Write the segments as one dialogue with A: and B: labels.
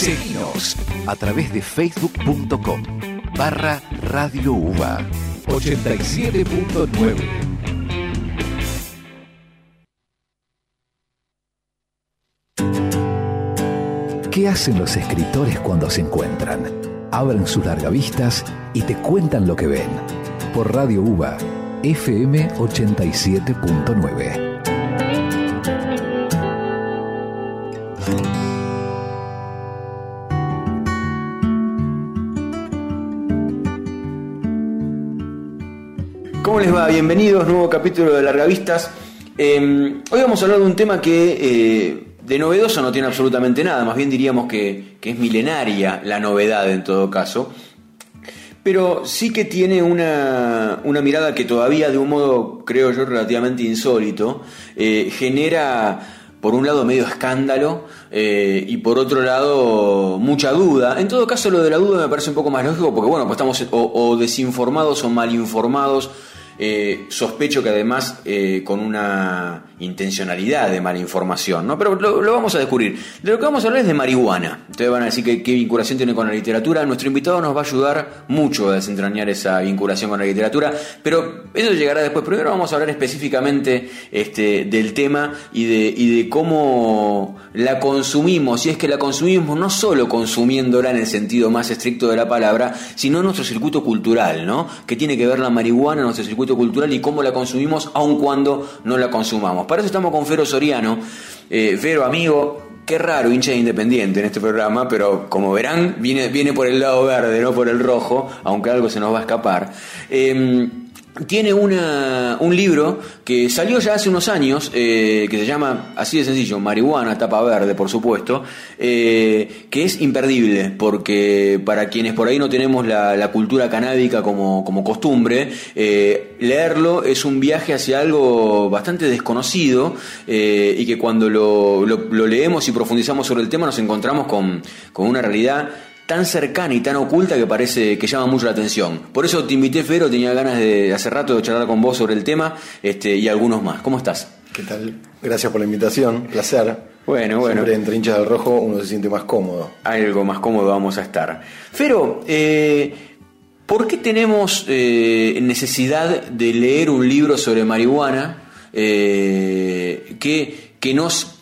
A: Seguinos a través de facebook.com barra Radio Uva 87.9. ¿Qué hacen los escritores cuando se encuentran? Abren sus largavistas y te cuentan lo que ven. Por Radio Uva, FM 87.9.
B: ¿Cómo les va? Bienvenidos, nuevo capítulo de Largavistas. Eh, hoy vamos a hablar de un tema que eh, de novedoso no tiene absolutamente nada, más bien diríamos que, que, es milenaria la novedad en todo caso, pero sí que tiene una, una mirada que todavía de un modo, creo yo, relativamente insólito, eh, genera por un lado medio escándalo eh, y por otro lado mucha duda. En todo caso lo de la duda me parece un poco más lógico porque bueno, pues estamos o, o desinformados o mal informados eh, sospecho que además eh, con una intencionalidad de mala información, ¿no? Pero lo, vamos a descubrir. De lo que vamos a hablar es de marihuana. Ustedes van a decir que, qué vinculación tiene con la literatura. Nuestro invitado nos va a ayudar mucho a desentrañar esa vinculación con la literatura, pero eso llegará después. Primero vamos a hablar específicamente este, del tema y de, y de cómo la consumimos, y es que la consumimos no solo consumiéndola en el sentido más estricto de la palabra, sino en nuestro circuito cultural, ¿no? Que tiene que ver la marihuana en nuestro circuito cultural y cómo la consumimos aun cuando no la consumamos. Para eso estamos con Fero Soriano, eh, Fero amigo, qué raro, hincha de Independiente en este programa, pero como verán, viene, viene por el lado verde, no por el rojo, aunque algo se nos va a escapar. Eh, tiene una, un libro que salió ya hace unos años, eh, que se llama, así de sencillo, Marihuana, tapa verde, por supuesto, eh, que es imperdible, porque para quienes por ahí no tenemos la, cultura canábica como, como costumbre, eh, leerlo es un viaje hacia algo bastante desconocido y que cuando lo, lo, lo, leemos y profundizamos sobre el tema nos encontramos con, con una realidad tan cercana y tan oculta que parece que llama mucho la atención. Por eso te invité, Fero, tenía ganas de hace rato de charlar con vos sobre el tema este, y algunos más. ¿Cómo estás?
C: ¿Qué tal? Gracias por la invitación, placer.
B: Bueno, bueno.
C: Siempre entre hinchas del rojo uno se siente más cómodo.
B: Algo más cómodo vamos a estar. Fero, eh, ¿por qué tenemos eh, necesidad de leer un libro sobre marihuana eh, que, que nos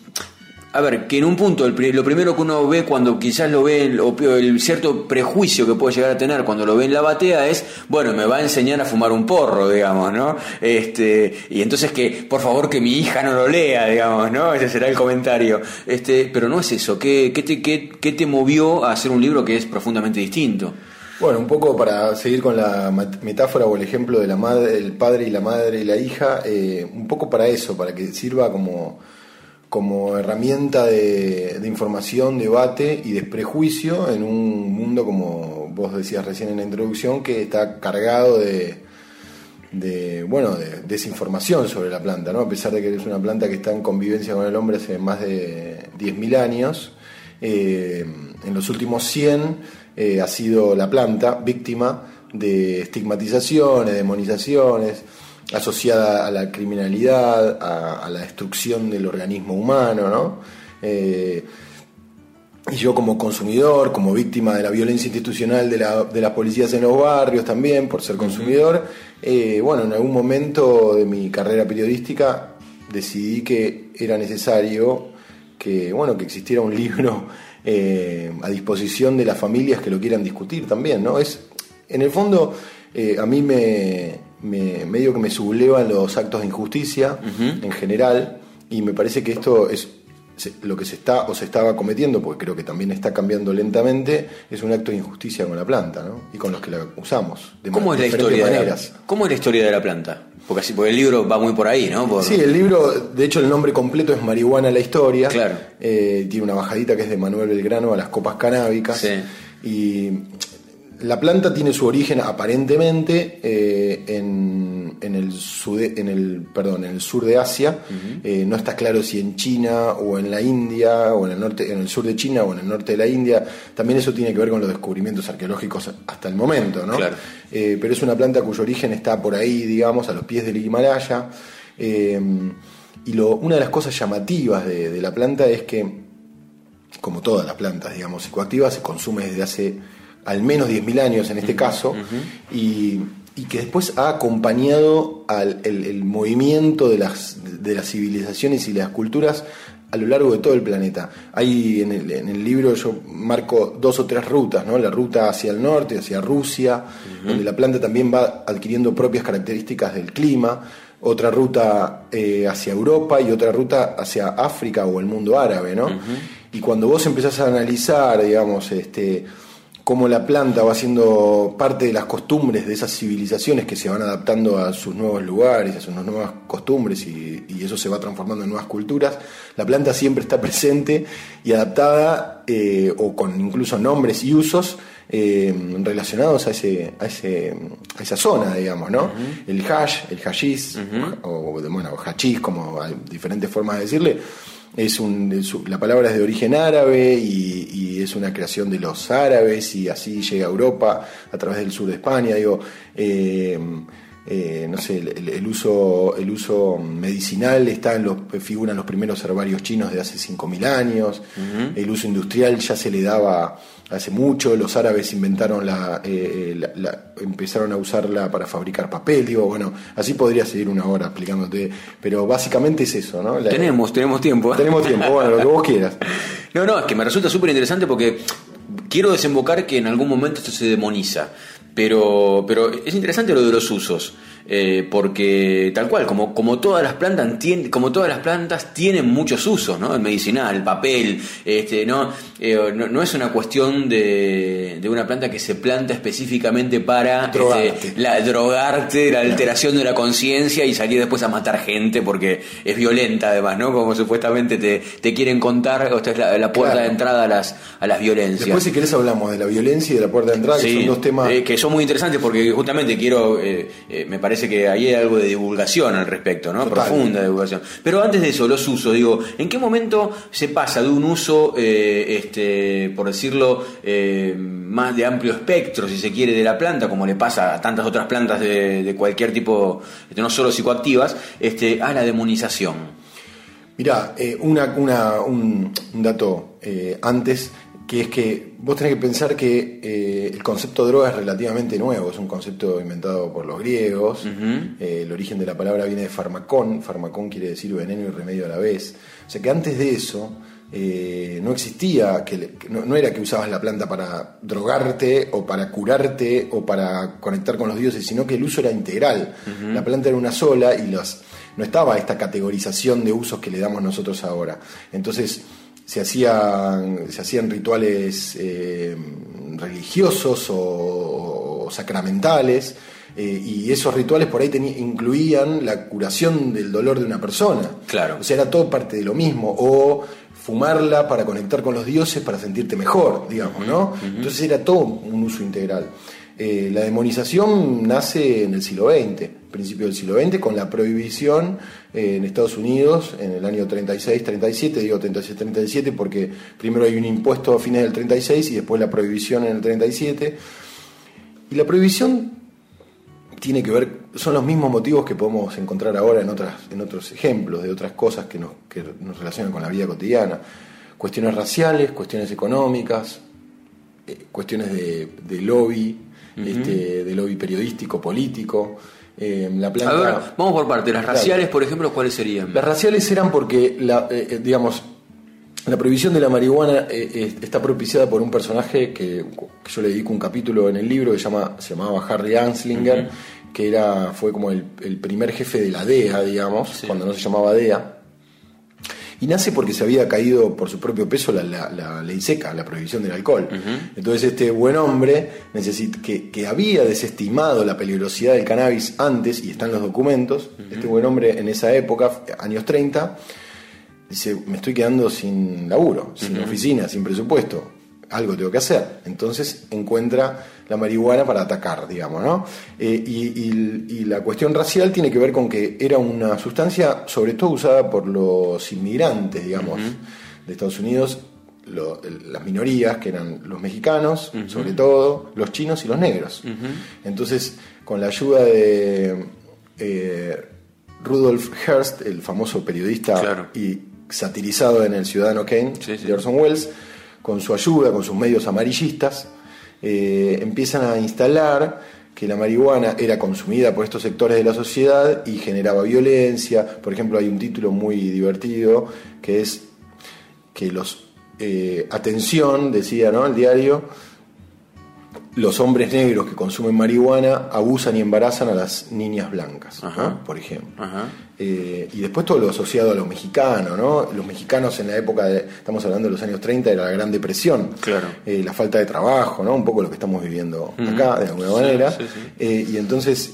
B: a ver, que en un punto lo primero que uno ve cuando quizás lo ve, el, el, cierto prejuicio que puede llegar a tener cuando lo ve en la batea es, bueno, me va a enseñar a fumar un porro, digamos, ¿no? Este, y entonces que, por favor, que mi hija no lo lea, digamos, ¿no? Ese será el comentario. Este, pero no es eso. ¿Qué, qué, te, qué, qué te movió a hacer un libro que es profundamente distinto?
C: Bueno, un poco para seguir con la metáfora o el ejemplo de la madre, el padre y la madre y la hija, eh, un poco para eso, para que sirva como como herramienta de, información, debate y desprejuicio en un mundo, como vos decías recién en la introducción, que está cargado de, de bueno, de desinformación sobre la planta, ¿no? A pesar de que es una planta que está en convivencia con el hombre hace más de 10.000 años, eh, en los últimos 100 eh, ha sido la planta víctima de estigmatizaciones, demonizaciones, asociada a la criminalidad, a, a, la destrucción del organismo humano, ¿no? Eh, y yo como consumidor, como víctima de la violencia institucional de, la, de las policías en los barrios también, por ser consumidor, eh, bueno, en algún momento de mi carrera periodística decidí que era necesario que, bueno, que existiera un libro eh, a disposición de las familias que lo quieran discutir también, ¿no? Es, en el fondo, a mí me, me, medio que me sublevan los actos de injusticia uh -huh. en general y me parece que esto es lo que se está o se estaba cometiendo, porque creo que también está cambiando lentamente, es un acto de injusticia con la planta ¿no? y con los que la usamos.
B: De ¿Cómo, es la historia de la, ¿Cómo es la historia de la planta? Porque, así, porque el libro va muy por ahí, ¿no? Por...
C: Sí, el libro, de hecho el nombre completo es Marihuana la Historia.
B: Claro.
C: Eh, tiene una bajadita que es de Manuel Belgrano a las copas canábicas.
B: Sí.
C: Y la planta tiene su origen aparentemente eh, en, en, el sude, en, el, perdón, en el sur de Asia. Uh -huh. eh, no está claro si en China o en la India o en el, norte, en el sur de China o en el norte de la India. También eso tiene que ver con los descubrimientos arqueológicos hasta el momento. ¿no?
B: Claro.
C: Eh, pero es una planta cuyo origen está por ahí, digamos, a los pies del Himalaya. Y lo, una de las cosas llamativas de, de la planta es que como todas las plantas, digamos, psicoactivas, se consume desde hace al menos 10.000 años en este caso, y, que después ha acompañado al el, movimiento de las, de las civilizaciones y las culturas a lo largo de todo el planeta. Hay en el, en el, libro yo marco dos o tres rutas, ¿no? La ruta hacia el norte, hacia Rusia, donde la planta también va adquiriendo propias características del clima, otra ruta eh, hacia Europa y otra ruta hacia África o el mundo árabe, ¿no? Y cuando vos empezás a analizar, digamos, este cómo la planta va siendo parte de las costumbres de esas civilizaciones que se van adaptando a sus nuevos lugares, a sus nuevas costumbres y, eso se va transformando en nuevas culturas, la planta siempre está presente y adaptada eh, o con incluso nombres y usos eh, relacionados a, ese, a, ese, a esa zona, digamos, ¿no? El hash, el hashish, o bueno, hachís, como hay diferentes formas de decirle, es un, la palabra es de origen árabe y, es una creación de los árabes y así llega a Europa a través del sur de España. Digo, eh, eh, no sé, el, uso, el uso medicinal está en los, figura en los primeros herbarios chinos de hace 5.000 años. El uso industrial ya se le daba hace mucho, los árabes inventaron la, eh, la, empezaron a usarla para fabricar papel, digo, bueno, así podría seguir una hora explicándote, pero básicamente es eso, ¿no?
B: tenemos, tenemos tiempo.
C: Tenemos tiempo, bueno, lo que vos quieras.
B: No, no, es que me resulta súper interesante porque quiero desembocar que en algún momento esto se demoniza, pero, pero es interesante lo de los usos. Eh, porque tal cual, como, como, todas las plantas como todas las plantas tienen muchos usos, ¿no? El medicinal, el papel, este, ¿no? Eh, no, es una cuestión de, de, una planta que se planta específicamente para este, drogarte, la, drogarte, la alteración de la conciencia y salir después a matar gente porque es violenta además, ¿no? Como supuestamente te, te quieren contar, esta es la, puerta de entrada a las, a las violencias.
C: Después si querés hablamos de la violencia y de la puerta de entrada, que son dos temas...
B: Eh, que son muy interesantes porque justamente quiero, me parece que ahí hay algo de divulgación al respecto, ¿no? Profunda divulgación. Pero antes de eso, los usos, digo, ¿en qué momento se pasa de un uso, eh, este, por decirlo, eh, más de amplio espectro, si se quiere, de la planta, como le pasa a tantas otras plantas de, cualquier tipo, no solo psicoactivas, este, a la demonización?
C: Mirá, eh, una, una, un, dato antes que es que vos tenés que pensar que eh, el concepto de droga es relativamente nuevo, es un concepto inventado por los griegos, eh, el origen de la palabra viene de farmacón, farmacón quiere decir veneno y remedio a la vez, o sea que antes de eso eh, no existía, que, no, era que usabas la planta para drogarte o para curarte o para conectar con los dioses, sino que el uso era integral, la planta era una sola y los, no estaba esta categorización de usos que le damos nosotros ahora, entonces se hacían, se hacían rituales eh, religiosos o, sacramentales, eh, y esos rituales por ahí incluían la curación del dolor de una persona.
B: Claro.
C: O sea, era todo parte de lo mismo, o fumarla para conectar con los dioses para sentirte mejor, digamos, ¿no? Entonces era todo un uso integral. Eh, la demonización nace en el siglo XX, principio del siglo XX, con la prohibición eh, en Estados Unidos en el año 36-37, digo 36-37 porque primero hay un impuesto a fines del 36 y después la prohibición en el 37. Y la prohibición tiene que ver, son los mismos motivos que podemos encontrar ahora en, otras, en otros ejemplos de otras cosas que nos, que nos relacionan con la vida cotidiana. Cuestiones raciales, cuestiones económicas, eh, cuestiones de, de lobby, este, de lobby periodístico, político.
B: Eh, la planta, vamos por parte. Las raciales, por ejemplo, ¿cuáles serían?
C: Las raciales eran porque, la, eh, eh, digamos, la prohibición de la marihuana está propiciada por un personaje que, yo le dedico un capítulo en el libro que se, llama, se llamaba Harry Anslinger, que era, fue como el, primer jefe de la DEA, digamos, cuando no se llamaba DEA. Y nace porque se había caído por su propio peso la, ley seca, la prohibición del alcohol. Entonces este buen hombre que, que, había desestimado la peligrosidad del cannabis antes, y están los documentos, este buen hombre en esa época, años 30, dice, me estoy quedando sin laburo, sin oficina, sin presupuesto algo tengo que hacer. Entonces encuentra la marihuana para atacar, digamos, ¿no? Eh, y, la cuestión racial tiene que ver con que era una sustancia sobre todo usada por los inmigrantes, digamos, de Estados Unidos, las minorías, que eran los mexicanos, sobre todo, los chinos y los negros. Entonces, con la ayuda de eh, Rudolf Hearst, el famoso periodista y satirizado en El Ciudadano Kane, de Orson Welles, con su ayuda, con sus medios amarillistas, eh, empiezan a instalar que la marihuana era consumida por estos sectores de la sociedad y generaba violencia. Por ejemplo, hay un título muy divertido que es que los... Eh, atención, decía ¿no? el diario, los hombres negros que consumen marihuana abusan y embarazan a las niñas blancas, por ejemplo. Eh, y después todo lo asociado a los mexicanos, ¿no? Los mexicanos en la época, de, estamos hablando de los años 30, era la Gran Depresión,
B: claro.
C: Eh, la falta de trabajo, ¿no? Un poco lo que estamos viviendo acá, de alguna manera. Eh, y entonces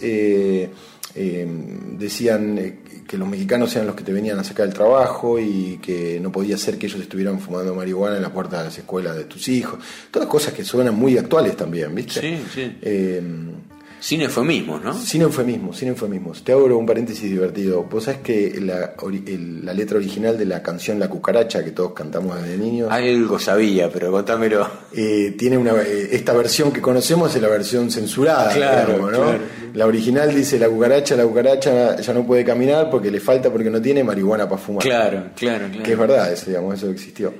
C: decían que los mexicanos eran los que te venían a sacar el trabajo y que no podía ser que ellos estuvieran fumando marihuana en la puerta de las escuelas de tus hijos. Todas cosas que suenan muy actuales también, ¿viste?
B: Sí, sí.
C: Eh,
B: sin eufemismos, ¿no?
C: Sin eufemismos, sin eufemismos. Te abro un paréntesis divertido. Vos sabés que la, la, letra original de la canción La Cucaracha, que todos cantamos desde niños.
B: Algo sabía, pero contámelo.
C: Eh, tiene una, eh, esta versión que conocemos es la versión censurada,
B: claro, ¿no?
C: La original dice La Cucaracha, la Cucaracha ya no puede caminar porque le falta, porque no tiene marihuana para fumar.
B: Claro, claro, claro.
C: Que es verdad, eso, digamos, eso existió.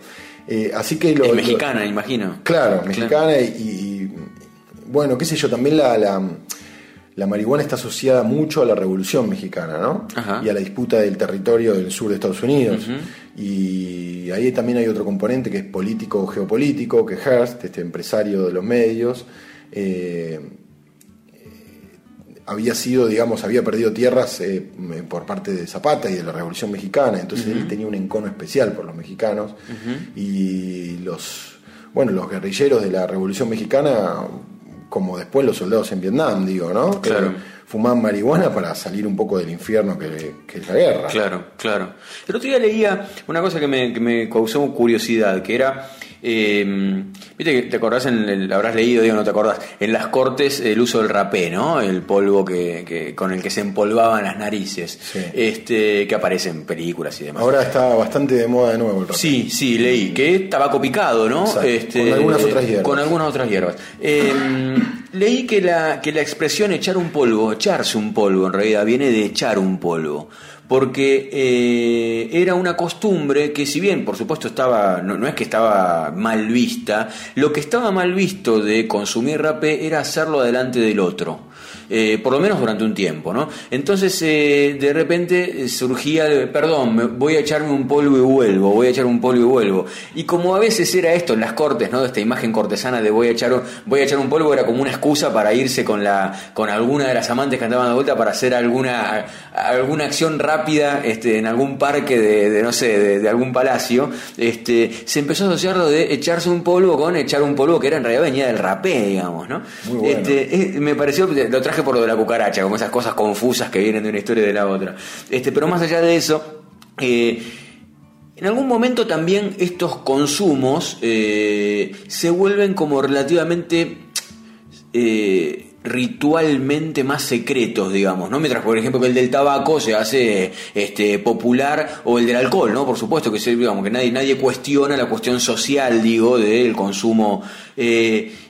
C: Eh, así que lo,
B: es mexicana, imagino.
C: Claro, mexicana Y, bueno, qué sé yo, también la la marihuana está asociada mucho a la Revolución Mexicana, ¿no? Y a la disputa del territorio del sur de Estados Unidos. Y ahí también hay otro componente que es político o geopolítico, que Hearst, este empresario de los medios, eh, había sido, digamos, había perdido tierras eh, por parte de Zapata y de la Revolución Mexicana, entonces él tenía un encono especial por los mexicanos. Y los, bueno, los guerrilleros de la Revolución Mexicana como después los soldados en Vietnam, digo, ¿no?
B: Claro.
C: fumaban marihuana para salir un poco del infierno que, es la guerra.
B: Claro, claro. El otro día leía una cosa que me, que me causó curiosidad, que era eh, Viste que te acordás, en habrás leído, digo, no te acordás, en las cortes el uso del rapé, ¿no? El polvo que, con el que se empolvaban las narices, este que aparece en películas y demás.
C: Ahora está bastante de moda de nuevo el rapé.
B: Sí, sí, leí, que es tabaco picado, ¿no?
C: Este, con algunas otras hierbas.
B: Con algunas otras hierbas. Em, leí que la, que la expresión echar un polvo, echarse un polvo, en realidad viene de echar un polvo porque eh, era una costumbre que si bien por supuesto estaba, no, es que estaba mal vista, lo que estaba mal visto de consumir rapé era hacerlo delante del otro. Eh, por lo menos durante un tiempo, ¿no? Entonces eh, de repente surgía, perdón, voy a echarme un polvo y vuelvo, voy a echar un polvo y vuelvo. Y como a veces era esto en las cortes, ¿no? Esta imagen cortesana de voy a echar voy a echar un polvo era como una excusa para irse con la con alguna de las amantes que andaban de vuelta para hacer alguna alguna acción rápida este, en algún parque de, no sé, de, algún palacio. Este, se empezó a asociar lo de echarse un polvo con echar un polvo que era en realidad venía del rapé, digamos, ¿no? Este, me pareció, lo traje por lo de la cucaracha, como esas cosas confusas que vienen de una historia y de la otra. Este, pero más allá de eso, eh, en algún momento también estos consumos eh, se vuelven como relativamente eh, ritualmente más secretos, digamos, ¿no? Mientras, por ejemplo, que el del tabaco se hace este, popular o el del alcohol, ¿no? Por supuesto que, digamos, que nadie, nadie cuestiona la cuestión social, digo, del consumo.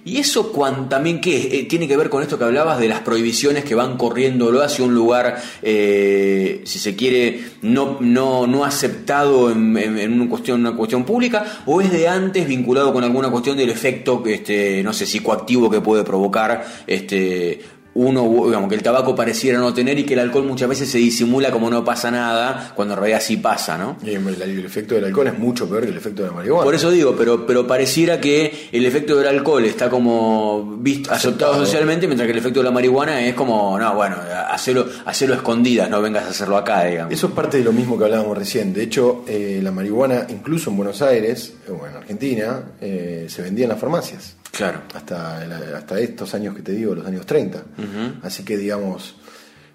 B: Y eso también, ¿qué? Eh, tiene que ver con esto que hablabas de las prohibiciones que van corriéndolo hacia un lugar, eh, si se quiere, no, no, no aceptado en, una, cuestión, una cuestión pública, o es de antes vinculado con alguna cuestión del efecto, este, no sé, psicoactivo que puede provocar este, uno, digamos, que el tabaco pareciera no tener y que el alcohol muchas veces se disimula como no pasa nada, cuando en realidad sí pasa, ¿no?
C: Y el, efecto del alcohol es mucho peor que el efecto de la marihuana.
B: Por eso digo, pero, pero pareciera que el efecto del alcohol está como visto, aceptado socialmente, mientras que el efecto de la marihuana es como, no, bueno, hacerlo, hacerlo escondidas, no vengas a hacerlo acá, digamos.
C: Eso es parte de lo mismo que hablábamos recién. De hecho, eh, la marihuana, incluso en Buenos Aires, o en Argentina, eh, se vendía en las farmacias.
B: Claro.
C: Hasta, hasta estos años que te digo, los años 30. Así que, digamos,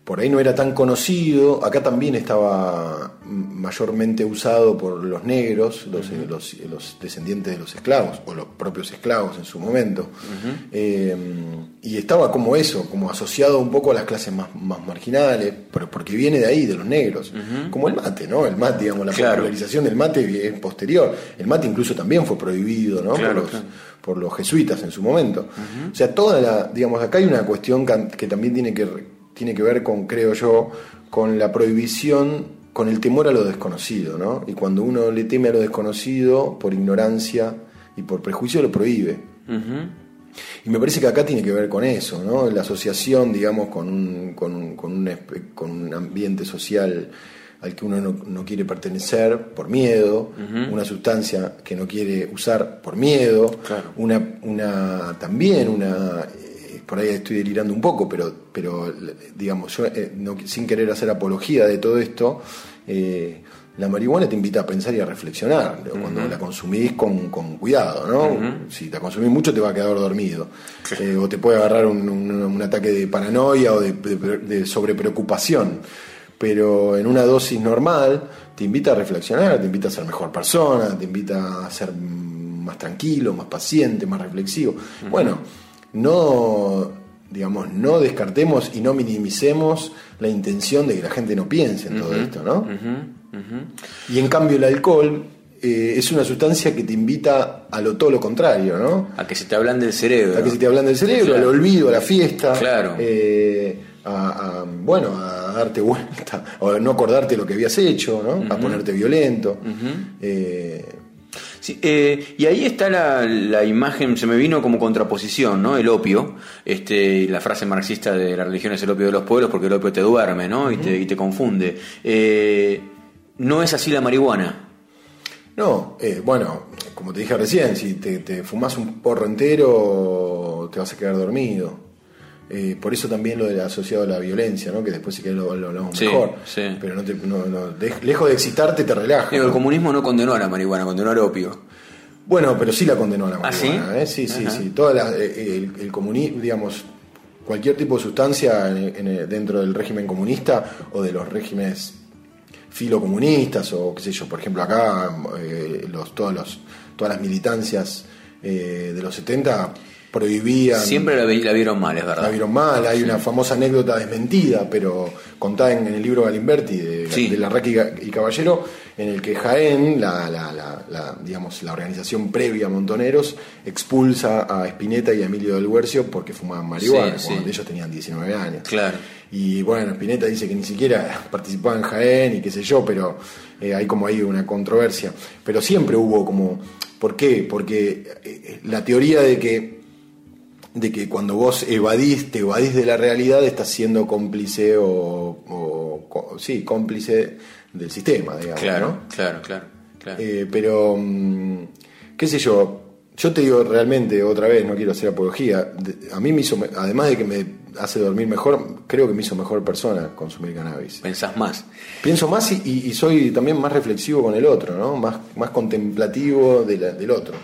C: por ahí no era tan conocido. Acá también estaba mayormente usado por los negros, los, los, descendientes de los esclavos, o los propios esclavos en su momento. Eh, y estaba como eso, como asociado un poco a las clases más, más marginales, pero porque viene de ahí, de los negros. Como el mate, ¿no? El mate, digamos, la popularización del mate es posterior. El mate incluso también fue prohibido, ¿no?
B: Claro,
C: por los jesuitas en su momento. O sea, toda la, digamos, acá hay una cuestión que, también tiene que, tiene que ver con, creo yo, con la prohibición, con el temor a lo desconocido, ¿no? Y cuando uno le teme a lo desconocido por ignorancia, y por prejuicio lo prohíbe. Y me parece que acá tiene que ver con eso, ¿no? La asociación, digamos, con un, con un, con un, con un ambiente social al que uno no, quiere pertenecer por miedo, una sustancia que no quiere usar por miedo, una, una también una eh, por ahí estoy delirando un poco, pero, pero digamos, yo eh, sin querer hacer apología de todo esto, eh, la marihuana te invita a pensar y a reflexionar cuando la consumís con, cuidado, ¿no? Si la consumís mucho te va a quedar dormido. o te puede agarrar un, ataque de paranoia o de, de, de sobrepreocupación pero en una dosis normal te invita a reflexionar, te invita a ser mejor persona, te invita a ser más tranquilo, más paciente, más reflexivo. Bueno, no digamos, no descartemos y no minimicemos la intención de que la gente no piense en todo esto, ¿no? Y en cambio el alcohol eh, es una sustancia que te invita a lo todo lo contrario, ¿no?
B: A que se te hablan del cerebro.
C: A que se te hablan del cerebro, al olvido, a la fiesta.
B: Claro.
C: Eh, a, bueno, a darte vuelta, o a no acordarte lo que habías hecho, ¿no? a ponerte violento.
B: Eh, eh, y ahí está la, imagen, se me vino como contraposición, ¿no? El opio, este, la frase marxista de la religión es el opio de los pueblos porque el opio te duerme, ¿no? Y, te, confunde. Eh, no es así la marihuana.
C: No, bueno, como te dije recién, si te, te fumas un porro entero, te vas a quedar dormido. Eh, por eso también lo del asociado a la violencia, ¿no? que después si querés lo, hablamos mejor. Pero no te, lejos de excitarte te relaja.
B: el comunismo no condenó a la marihuana, condenó al opio.
C: Bueno, pero sí la condenó a la
B: ¿Ah,
C: marihuana. sí? sí, sí, Toda eh, el, comunismo, digamos, cualquier tipo de sustancia dentro del régimen comunista o de los regímenes filocomunistas o qué sé yo, por ejemplo acá eh, los, todos los, todas las militancias de los 70 prohibían.
B: Siempre la, vieron mal, es verdad.
C: La vieron mal, hay una famosa anécdota desmentida, pero contada en, el libro Galimberti de, de La y Caballero, en el que Jaén, la, la, digamos, la organización previa a Montoneros, expulsa a Espineta y a Emilio del Huercio porque fumaban marihuana, cuando ellos tenían 19 años.
B: Claro.
C: Y bueno, Espineta dice que ni siquiera participaba en Jaén y qué sé yo, pero eh, hay como ahí una controversia. Pero siempre hubo como. ¿Por qué? Porque eh, la teoría de que de que cuando vos evadís, te evadís de la realidad, estás siendo cómplice o, sí, cómplice del sistema, digamos.
B: Claro, claro, claro.
C: Eh, pero, mm, qué sé yo, yo te digo realmente, otra vez, no quiero hacer apología, a mí me hizo, además de que me hace dormir mejor, creo que me hizo mejor persona consumir cannabis.
B: Pensás más.
C: Pienso más y, soy también más reflexivo con el otro, ¿no? Más, más contemplativo del otro.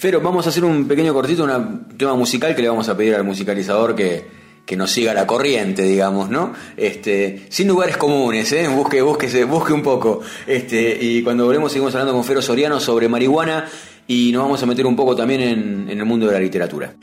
B: Pero vamos a hacer un pequeño cortito, un tema musical que le vamos a pedir al musicalizador que, nos siga la corriente, digamos, ¿no? Este, sin lugares comunes, ¿eh? Busque, busque, busque un poco. Este, y cuando volvemos seguimos hablando con Fero Soriano sobre marihuana y nos vamos a meter un poco también en, en el mundo de la literatura.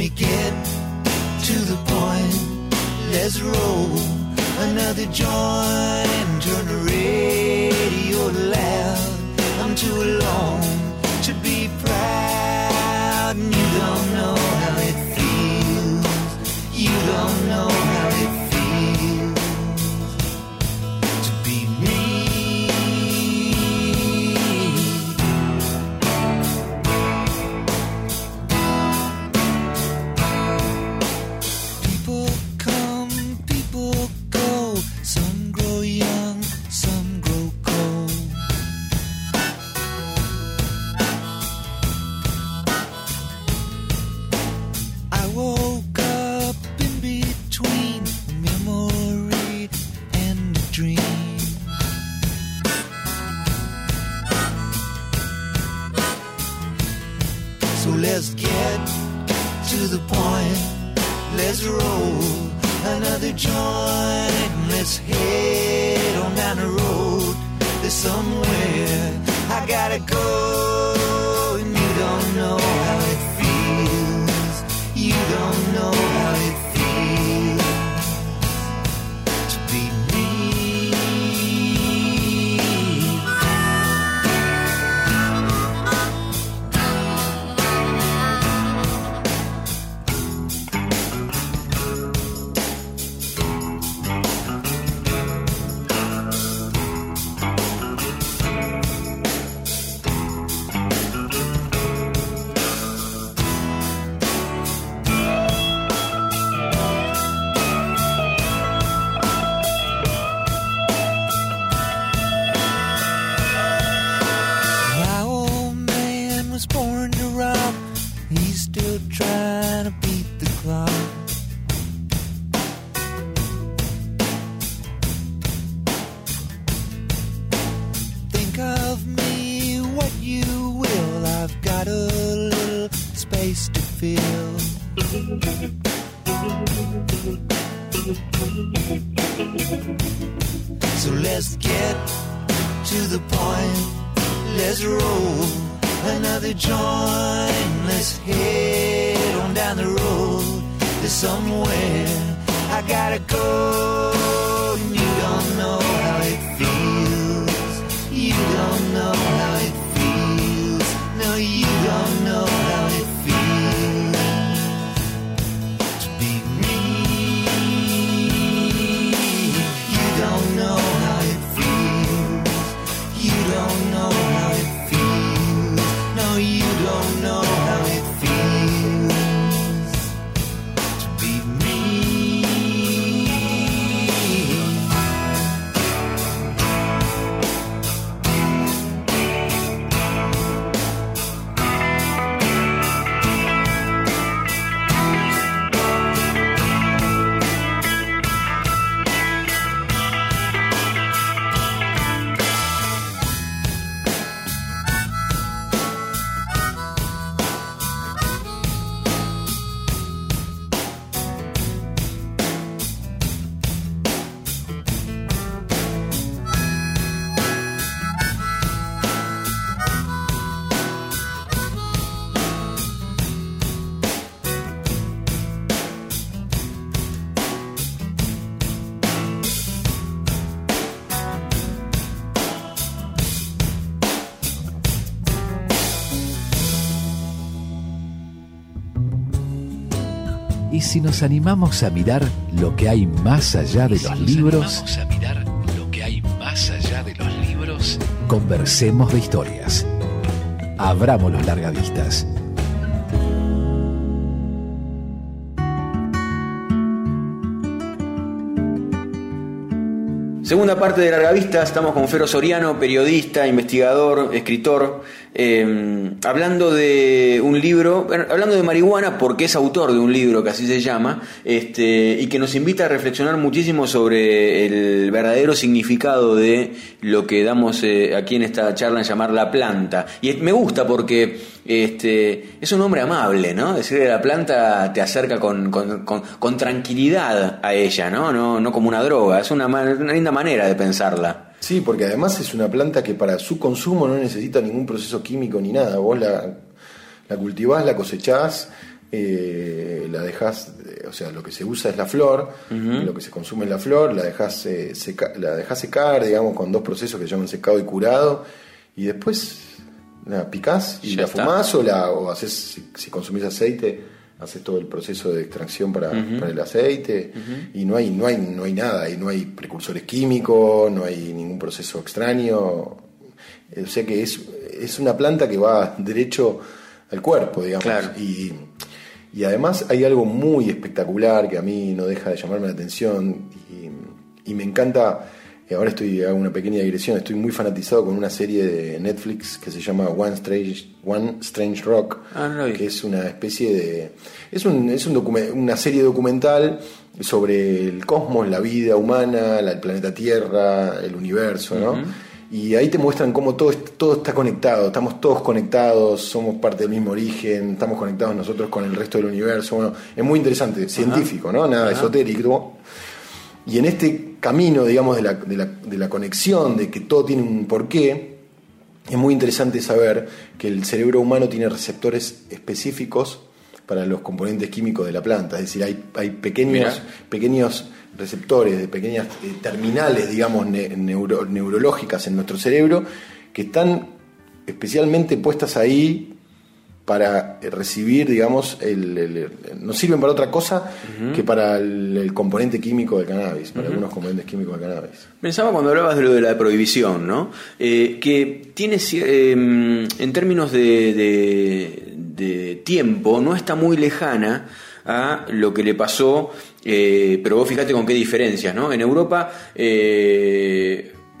D: me get to the point. Let's roll another joint and turn the radio loud. I'm
A: too. Si nos animamos a mirar lo que hay más allá de los libros,
E: a mirar lo que hay más allá de los libros.
A: conversemos de historias. Abramos los largavistas.
B: Segunda parte de Larga Vista, estamos con Fero Soriano, periodista, investigador, escritor, eh, hablando de un libro, hablando de marihuana porque es autor de un libro que así se llama, este, y que nos invita a reflexionar muchísimo sobre el verdadero significado de lo que damos eh, aquí en esta charla en llamar la planta. Y me gusta porque este, es un hombre amable, ¿no? Decirle la planta te acerca con, con, con- con tranquilidad a ella, ¿no? No, no como una droga, es una, una linda manera de pensarla.
C: Sí, porque además es una planta que para su consumo no necesita ningún proceso químico ni nada. Vos la, la cultivás, la cosechás, eh, la dejás, eh, o sea, lo que se usa es la flor, lo que se consume es la flor, la dejás, eh, seca- la dejás secar, digamos, con dos procesos que se llaman secado y curado, y después la picás y
B: Ya
C: la
B: está.
C: fumás o, la, o haces, si, si consumís aceite, haces todo el proceso de extracción para, para el aceite y no hay, no hay, no hay nada, y no hay precursores químicos, no hay ningún proceso extraño. O sea que es, es una planta que va derecho al cuerpo, digamos.
B: Claro.
C: Y, y además hay algo muy espectacular que a mí no deja de llamarme la atención y, y me encanta. Eh, Ahora estoy hago una pequeña digresión, estoy muy fanatizado con una serie de Netflix que se llama One Strange, One Strange Rock,
B: Ah, no
C: que es una especie de es un, es un una serie documental sobre el cosmos, la vida humana, la- el planeta Tierra, el universo, ¿no? Y ahí te muestran cómo todo, todo está conectado, estamos todos conectados, somos parte del mismo origen, estamos conectados nosotros con el resto del universo. Bueno, es muy interesante, científico, ¿no? Nada esotérico. Y en este camino, digamos, de la, de, la, de la conexión, de que todo tiene un porqué, es muy interesante saber que el cerebro humano tiene receptores específicos para los componentes químicos de la planta. Es decir, hay, hay pequeños,
B: Mira.
C: pequeños receptores, de pequeñas eh, terminales, digamos, ne- neuro- neurológicas en nuestro cerebro que están especialmente puestas ahí para eh, recibir, digamos, el, el- el- no sirven para otra cosa que para el, componente químico del cannabis, para algunos componentes químicos del cannabis.
B: Pensaba cuando hablabas de lo de la prohibición, ¿no? Eh, que tiene, eh, en términos de, de- de tiempo, no está muy lejana a lo que le pasó, eh, pero vos fíjate con qué diferencias, ¿no? En Europa,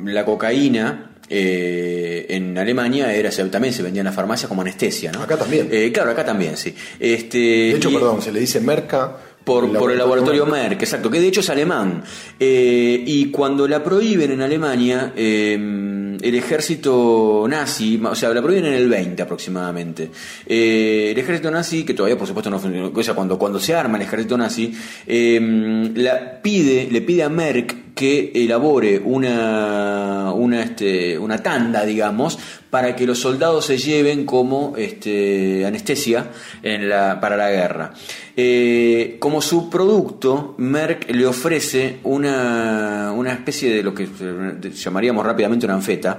B: la cocaína. Eh, en Alemania era también se vendía en las farmacias como anestesia, ¿no?
C: Acá también.
B: Eh, claro, acá también, sí. Este,
C: De hecho,
B: y-
C: perdón, se le dice merca
B: por, por el laboratorio Merck, exacto, que de hecho es alemán. Eh, y cuando la prohíben en Alemania, eh, el ejército nazi, o sea, la prohíben en el 20 aproximadamente. Eh, el ejército nazi, que todavía por supuesto no funcionó, o sea, cuando, cuando se arma el ejército nazi, eh, la pide, le pide a Merck que elabore una, una, este, una tanda, digamos, para que los soldados se lleven como este, anestesia en la, para la guerra. Eh, como subproducto, Merck le ofrece una, una especie de lo que eh, llamaríamos rápidamente una anfeta.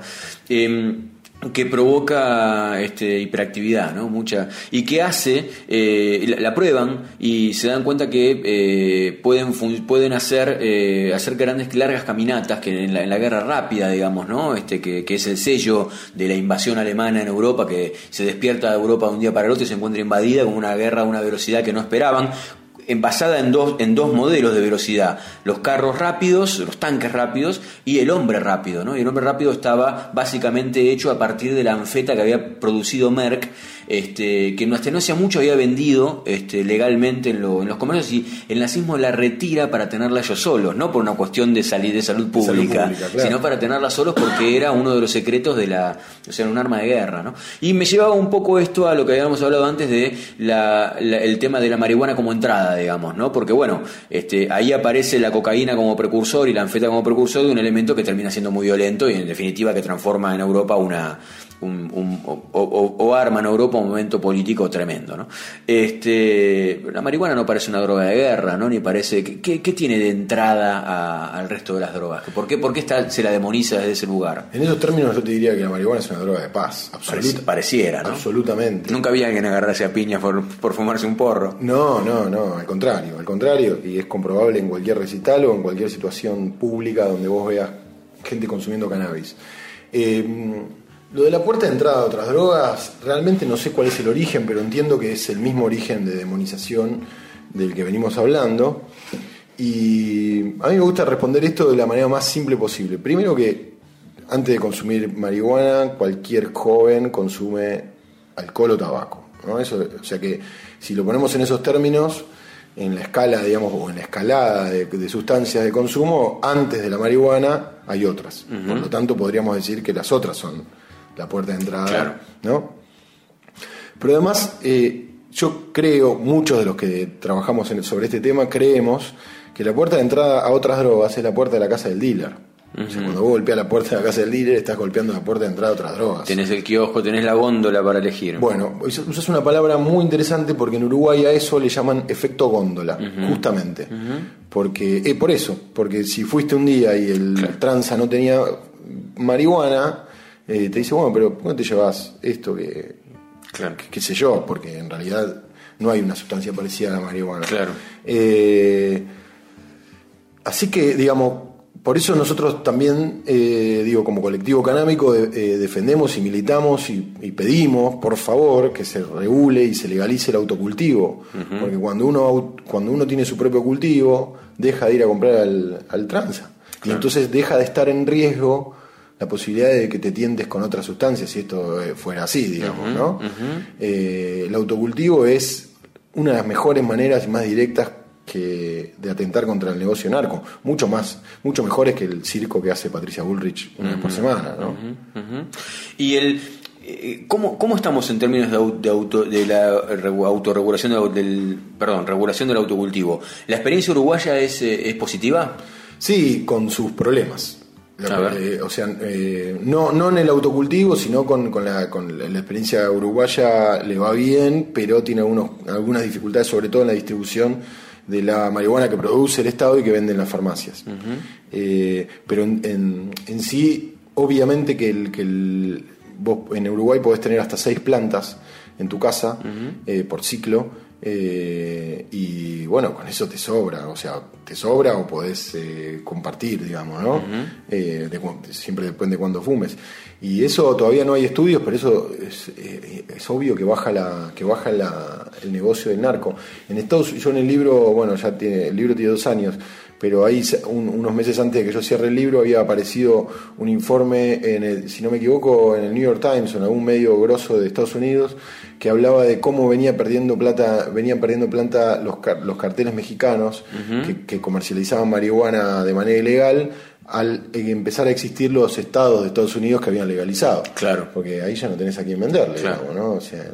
B: eh, que provoca este, hiperactividad, ¿no? Mucha, y que hace, eh, la, prueban y se dan cuenta que eh, pueden, pueden hacer, eh, hacer grandes, largas caminatas, que en la, guerra rápida, digamos, ¿no? Este, que, que es el sello de la invasión alemana en Europa, que se despierta Europa de un día para el otro y se encuentra invadida con una guerra a una velocidad que no esperaban basada en dos, en dos modelos de velocidad, los carros rápidos, los tanques rápidos y el hombre rápido, ¿no? Y el hombre rápido estaba básicamente hecho a partir de la anfeta que había producido Merck, este, que no hacía mucho había vendido este, legalmente en, lo- en los comercios y el nazismo la retira para tenerla ellos solos, no por una cuestión de salir de salud
C: salud
B: pública,
C: pública, claro.
B: sino para tenerla solos porque era uno de los secretos de la, o sea, un arma de guerra, ¿no? Y me llevaba un poco esto a lo que habíamos hablado antes de la- la- el tema de la marihuana como entrada, digamos, ¿no? Porque bueno, este, ahí aparece la cocaína como precursor y la anfeta como precursor de un elemento que termina siendo muy violento y en definitiva que transforma en Europa una un, un- o, o- o arma en Europa un momento político tremendo, ¿no? Este, la marihuana no parece una droga de guerra, ¿no? Ni parece ¿qué, qué- tiene de entrada a- al resto de las drogas? ¿Por qué, por qué está, se la demoniza desde ese lugar?
C: En esos términos yo te diría que la marihuana es una droga de paz, absoluta,
B: pareciera, ¿no?
C: absolutamente.
B: Nunca había alguien agarrarse a piñas por, por fumarse un porro.
C: No, no, no, al contrario, al contrario, y es comprobable en cualquier recital o en cualquier situación pública donde vos veas gente consumiendo cannabis. Eh, lo de la puerta de entrada a otras drogas, realmente no sé cuál es el origen, pero entiendo que es el mismo origen de demonización del que venimos hablando. Y a mí me gusta responder esto de la manera más simple posible. Primero que antes de consumir marihuana, cualquier joven consume alcohol o tabaco. ¿no? Eso, o sea que si lo ponemos en esos términos, en la escala, digamos, o en la escalada de, de sustancias de consumo, antes de la marihuana hay otras. Por lo tanto, podríamos decir que las otras son la puerta de entrada.
B: Claro.
C: ¿no? Pero además, eh, yo creo, muchos de los que trabajamos en- sobre este tema, creemos que la puerta de entrada a otras drogas es la puerta de la casa del dealer. O sea, cuando vos golpeas la puerta de la casa del dealer, estás golpeando la puerta de entrada a otras drogas.
B: Tenés el kiosco, tenés la góndola para elegir.
C: Bueno, us- usas una palabra muy interesante porque en Uruguay a eso le llaman efecto góndola, justamente. Porque, eh, por eso, porque si fuiste un día y el tranza no tenía marihuana, eh, te dice, bueno, pero ¿por qué te llevas esto que,
B: Claro.
C: que- qué sé yo? Porque en realidad no hay una sustancia parecida a la marihuana.
B: Claro.
C: Eh, así que, digamos, por eso nosotros también, eh, digo, como colectivo canámico, de- eh, defendemos y militamos y, y pedimos, por favor, que se regule y se legalice el autocultivo. Porque cuando uno, cuando uno tiene su propio cultivo, deja de ir a comprar al, al tranza. Y entonces deja de estar en riesgo la posibilidad de que te tientes con otras sustancias, si esto eh, fuera así, digamos, ¿no? Eh, el autocultivo es una de las mejores maneras y más directas que de atentar contra el negocio narco. Mucho más, mucho mejores que el circo que hace Patricia Bullrich una vez por semana, ¿no?
B: Y el eh, ¿cómo, cómo estamos en términos de, au- de auto, de la regu- autorregulación del, del- perdón, regulación del autocultivo? ¿La experiencia uruguaya es, eh, es positiva?
C: Sí, con sus problemas. Eh, o sea, eh, no, no en el autocultivo, sino con, con la, con la- la experiencia uruguaya le va bien, pero tiene algunos, algunas dificultades, sobre todo en la distribución de la marihuana que produce el Estado y que venden las farmacias. Eh, pero en, en- en sí, obviamente que, el, que el- vos en Uruguay podés tener hasta seis plantas en tu casa por ciclo. Eh, y bueno, con eso te sobra, o sea, te sobra o podés eh, compartir, digamos, ¿no? Eh, de siempre depende de cuándo fumes. Y eso todavía no hay estudios, pero eso es, es obvio que baja la que baja la- el negocio del narco. En Estados yo en el libro, bueno, ya tiene, el libro tiene dos años, pero ahí un- unos meses antes de que yo cierre el libro había aparecido un informe, en el- si no me equivoco, en el New York Times o en algún medio grosso de Estados Unidos que hablaba de cómo venía perdiendo plata, venían perdiendo plata los, car- los carteles mexicanos que, que comercializaban marihuana de manera ilegal al empezar a existir los estados de Estados Unidos que habían legalizado.
B: Claro.
C: Porque ahí ya no tenés a quién venderle,
B: Claro.
C: digamos, ¿no? O sea,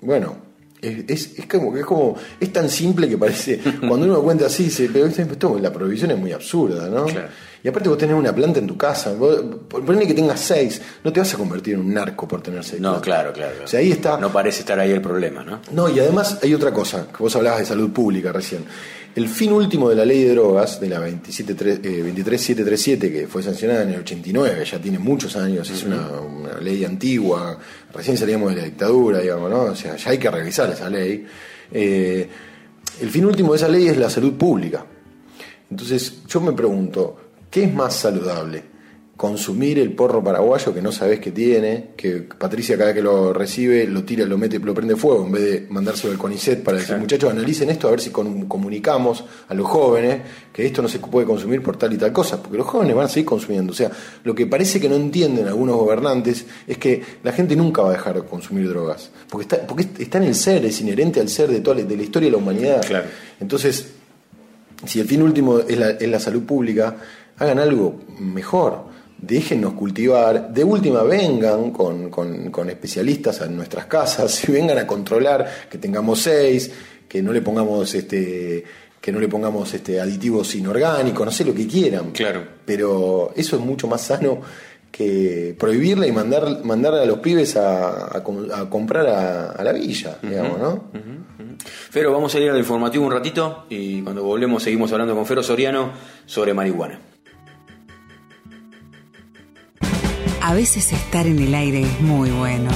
C: bueno, es, es, es como es como es tan simple que parece cuando uno lo cuenta así dice pero esto- la prohibición es muy absurda no
B: Claro.
C: y aparte vos tenés una planta en tu casa vos, ponele que tengas seis no te vas a convertir en un narco por tener seis
B: No,
C: plantas.
B: claro, claro.
C: o sea ahí está
B: No parece estar ahí el problema, ¿no?
C: no, y además hay otra cosa, que vos hablabas de salud pública recién. El fin último de la ley de drogas, de la 27, eh, 23737, que fue sancionada en el 89, ya tiene muchos años, es una, una ley antigua, recién salíamos de la dictadura, digamos, ¿no? O sea, ya hay que revisar esa ley. Eh, el fin último de esa ley es la salud pública. Entonces, yo me pregunto, ¿qué es más saludable? Consumir el porro paraguayo que no sabés que tiene, que Patricia cada vez que lo recibe lo tira, lo mete, lo prende fuego, en vez de mandárselo al CONICET para decir, muchachos, analicen esto a ver si con- comunicamos a los jóvenes que esto no se puede consumir por tal y tal cosa, porque los jóvenes van a seguir consumiendo. O sea, lo que parece que no entienden algunos gobernantes es que la gente nunca va a dejar de consumir drogas, porque está, porque está en el ser, es inherente al ser de toda la, de la historia de la humanidad.
B: Claro.
C: Entonces, si el fin último es la, es la salud pública, hagan algo mejor. Déjennos cultivar, de última vengan con, con- con especialistas a nuestras casas y vengan a controlar que tengamos seis, que no le pongamos este que no le pongamos este aditivos inorgánicos, no sé lo que quieran.
B: Claro.
C: Pero eso es mucho más sano que prohibirla y mandar, mandar a los pibes a, a com- a comprar a, a la villa, digamos, ¿no?
B: Fero, vamos a ir al informativo un ratito y cuando volvemos seguimos hablando con Fero Soriano sobre marihuana.
F: A veces estar en el aire es muy bueno.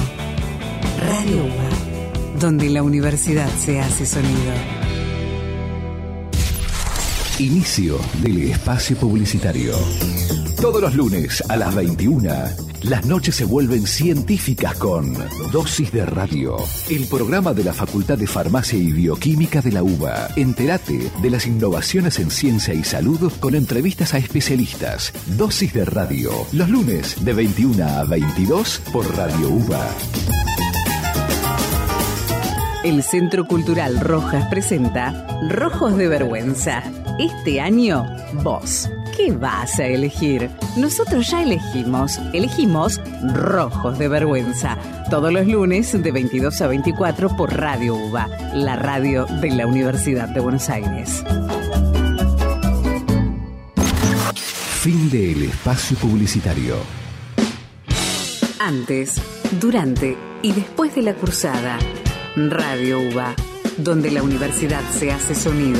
F: Radio UBA, donde la universidad se hace sonido.
A: Inicio del espacio publicitario. Todos los lunes a las 21, las noches se vuelven científicas con Dosis de Radio, el programa de la Facultad de Farmacia y Bioquímica de la UBA. Entérate de las innovaciones en ciencia y salud con entrevistas a especialistas. Dosis de Radio, los lunes de 21 a 22 por Radio UBA.
F: El Centro Cultural Rojas presenta Rojos de Vergüenza. Este año, vos. ¿Qué vas a elegir? Nosotros ya elegimos. Elegimos Rojos de Vergüenza. Todos los lunes de 22 a 24 por Radio UBA, la radio de la Universidad de Buenos Aires.
A: Fin del espacio publicitario.
F: Antes, durante y después de la cursada. Radio UBA, donde la universidad se hace sonido.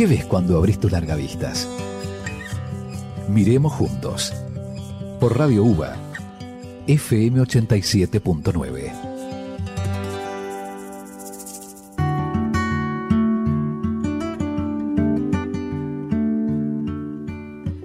A: ¿Qué ves cuando abrís tus largavistas? Miremos juntos. Por Radio UBA, FM 87.9.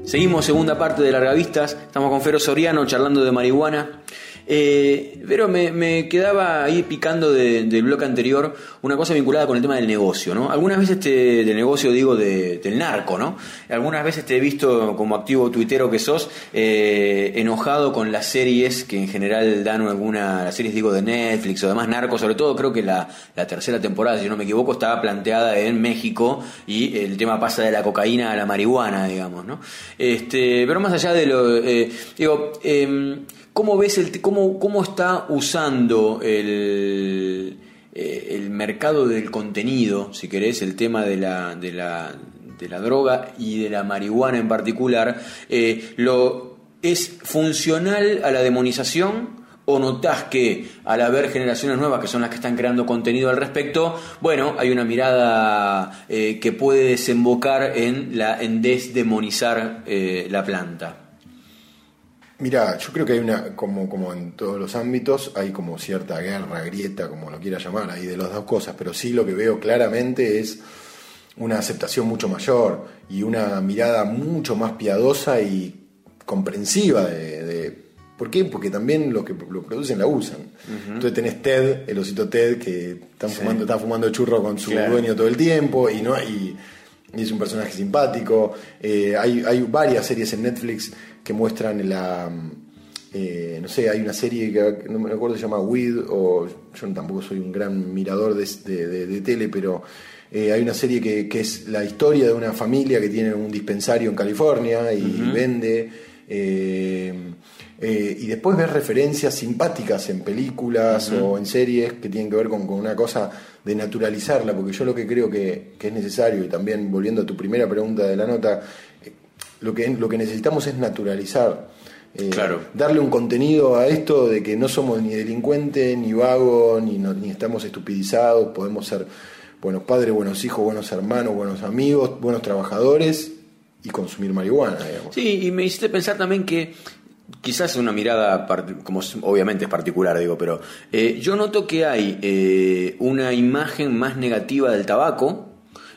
B: Seguimos segunda parte de Largavistas, estamos con Fero Soriano charlando de marihuana. Eh, pero me, quedaba ahí picando de- del bloque anterior una cosa vinculada con el tema del negocio, ¿no? Algunas veces te, del negocio digo de- del narco, ¿no? Algunas veces te he visto como activo tuitero que sos eh, enojado con las series que en general dan alguna, las series digo de Netflix o demás narco, sobre todo creo que la, la tercera temporada, si no me equivoco, estaba planteada en México y el tema pasa de la cocaína a la marihuana, digamos, ¿no? Este, pero más allá de lo, eh, digo, em, ¿cómo ves el, cómo, cómo está usando el, eh, el mercado del contenido, si querés, el tema de la, de la, de la droga y de la marihuana en particular, eh, lo, ¿es funcional a la demonización? ¿O notás que al haber generaciones nuevas que son las que están creando contenido al respecto, bueno, hay una mirada eh, que puede desembocar en, la, en desdemonizar eh, la planta?
C: Mira, yo creo que hay una, como, como en todos los ámbitos, hay como cierta guerra, grieta, como lo quiera llamar, ahí de las dos cosas, pero sí lo que veo claramente es una aceptación mucho mayor y una mirada mucho más piadosa y comprensiva de... de- ¿Por qué? Porque también los que lo producen la usan. Entonces tenés Ted, el osito Ted, que están fumando, está fumando churro con su
B: Claro.
C: dueño todo el tiempo y no y, y es un personaje simpático. Eh, hay, hay varias series en Netflix que muestran la. eh, no sé, hay una serie que no me acuerdo se llama Weed, o yo tampoco soy un gran mirador de, de- de- de tele, pero eh, hay una serie que, que es la historia de una familia que tiene un dispensario en California y vende. eh, eh, y después ves referencias simpáticas en películas o en series que tienen que ver con, con una cosa de naturalizarla, porque yo lo que creo que, que es necesario, y también volviendo a tu primera pregunta de la nota, lo que, lo que necesitamos es naturalizar. eh,
B: Claro.
C: Darle un contenido a esto de que no somos ni delincuentes, ni vagos, ni, no- ni estamos estupidizados, podemos ser buenos padres, buenos hijos, buenos hermanos, buenos amigos, buenos trabajadores y consumir marihuana, digamos.
B: Sí, y me hiciste pensar también que quizás una mirada, como obviamente es particular, digo, pero eh, yo noto que hay eh, una imagen más negativa del tabaco.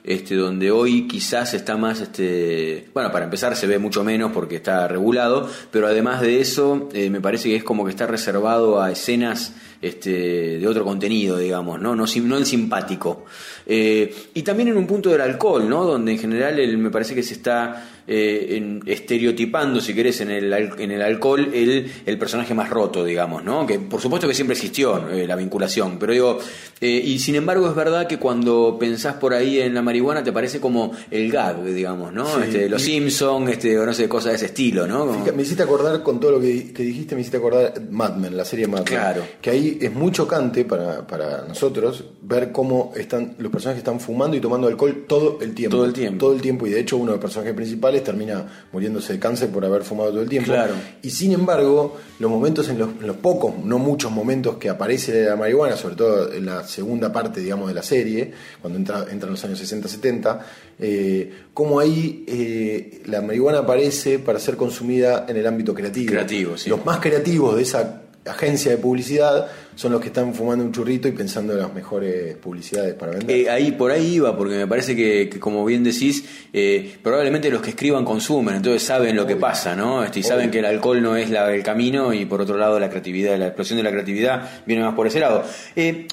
B: Este, donde hoy quizás está más, este, bueno, para empezar se ve mucho menos porque está regulado, pero además de eso, eh, me parece que es como que está reservado a escenas este, de otro contenido, digamos, ¿no? No, no el simpático. Eh, y también en un punto del alcohol, ¿no? Donde en general el- me parece que se está eh, en- estereotipando, si querés, en el, en el alcohol el, el personaje más roto, digamos, ¿no? Que por supuesto que siempre existió eh, la vinculación, pero digo, eh, y sin embargo es verdad que cuando pensás por ahí en la marihuana te parece como el gag, digamos, ¿no?
C: Sí.
B: Este, los Simpsons, este, o no sé, cosas de ese estilo, ¿no? Como-
C: Me hiciste acordar con todo lo que, que dijiste, me hiciste acordar Mad Men, la serie Mad Men.
B: Claro.
C: Que ahí es muy chocante para, para nosotros ver cómo están los personajes están fumando y tomando alcohol todo el tiempo.
B: Todo el tiempo.
C: Todo el tiempo. Y de hecho uno de los personajes principales termina muriéndose de cáncer por haber fumado todo el tiempo.
B: Claro.
C: Y sin embargo, los momentos en los, en los pocos, no muchos momentos que aparece la marihuana, sobre todo en la segunda parte, digamos, de la serie, cuando entra, entran los años 60-70, eh, cómo ahí eh, la marihuana aparece para ser consumida en el ámbito creativo.
B: Creativo, sí.
C: Los más creativos de esa agencia de publicidad son los que están fumando un churrito y pensando en las mejores publicidades para vender.
B: Eh, ahí por ahí iba, porque me parece que, que como bien decís, eh, probablemente los que escriban consumen, entonces saben lo que pasa, ¿no? Este, y saben que el alcohol no es la, el camino y por otro lado la creatividad, la explosión de la creatividad viene más por ese lado. Eh,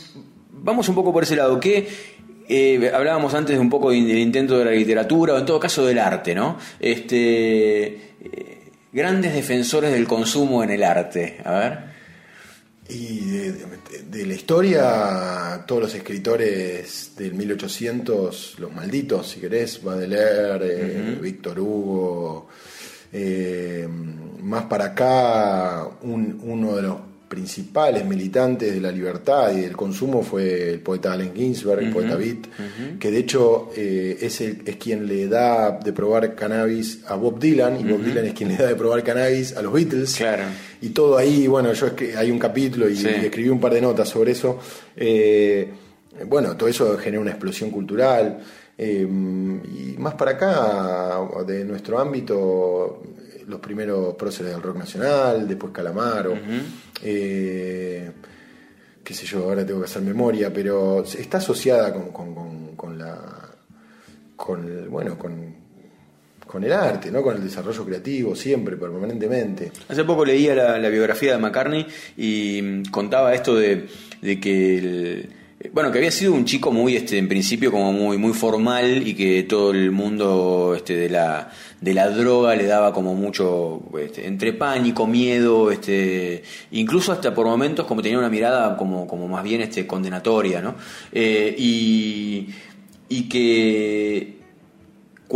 B: vamos un poco por ese lado. ¿Qué, eh, hablábamos antes de un poco del intento de la literatura o en todo caso del arte, ¿no? Este, grandes defensores del consumo en el arte. A ver.
C: Y de, de- de la historia, todos los escritores del 1800, los malditos, si querés, Baudelaire, eh, Víctor Hugo, eh, más para acá, un- uno de los principales militantes de la libertad y del consumo fue el poeta Allen Ginsberg, el poeta Beat, que de hecho eh, es, el- es quien le da de probar cannabis a Bob Dylan, y Bob Dylan es quien le da de probar cannabis a los Beatles.
B: Claro.
C: Y todo ahí, bueno, yo es que hay un capítulo y,
B: Sí.
C: y escribí un par de notas sobre eso. Eh, bueno, todo eso genera una explosión cultural. Eh, y más para acá, de nuestro ámbito, los primeros próceres del rock nacional, después Calamaro. eh, qué sé yo, ahora tengo que hacer memoria, pero está asociada con, con- con- con la. con el- bueno, con, con el arte, ¿no? Con el desarrollo creativo, siempre, permanentemente.
B: Hace poco leía la, la biografía de McCartney y mm, contaba esto de, de que el- bueno que había sido un chico muy este en principio como muy muy formal y que todo el mundo este de la de la droga le daba como mucho este, entre pánico miedo este incluso hasta por momentos como tenía una mirada como como más bien este condenatoria no Eh, y y que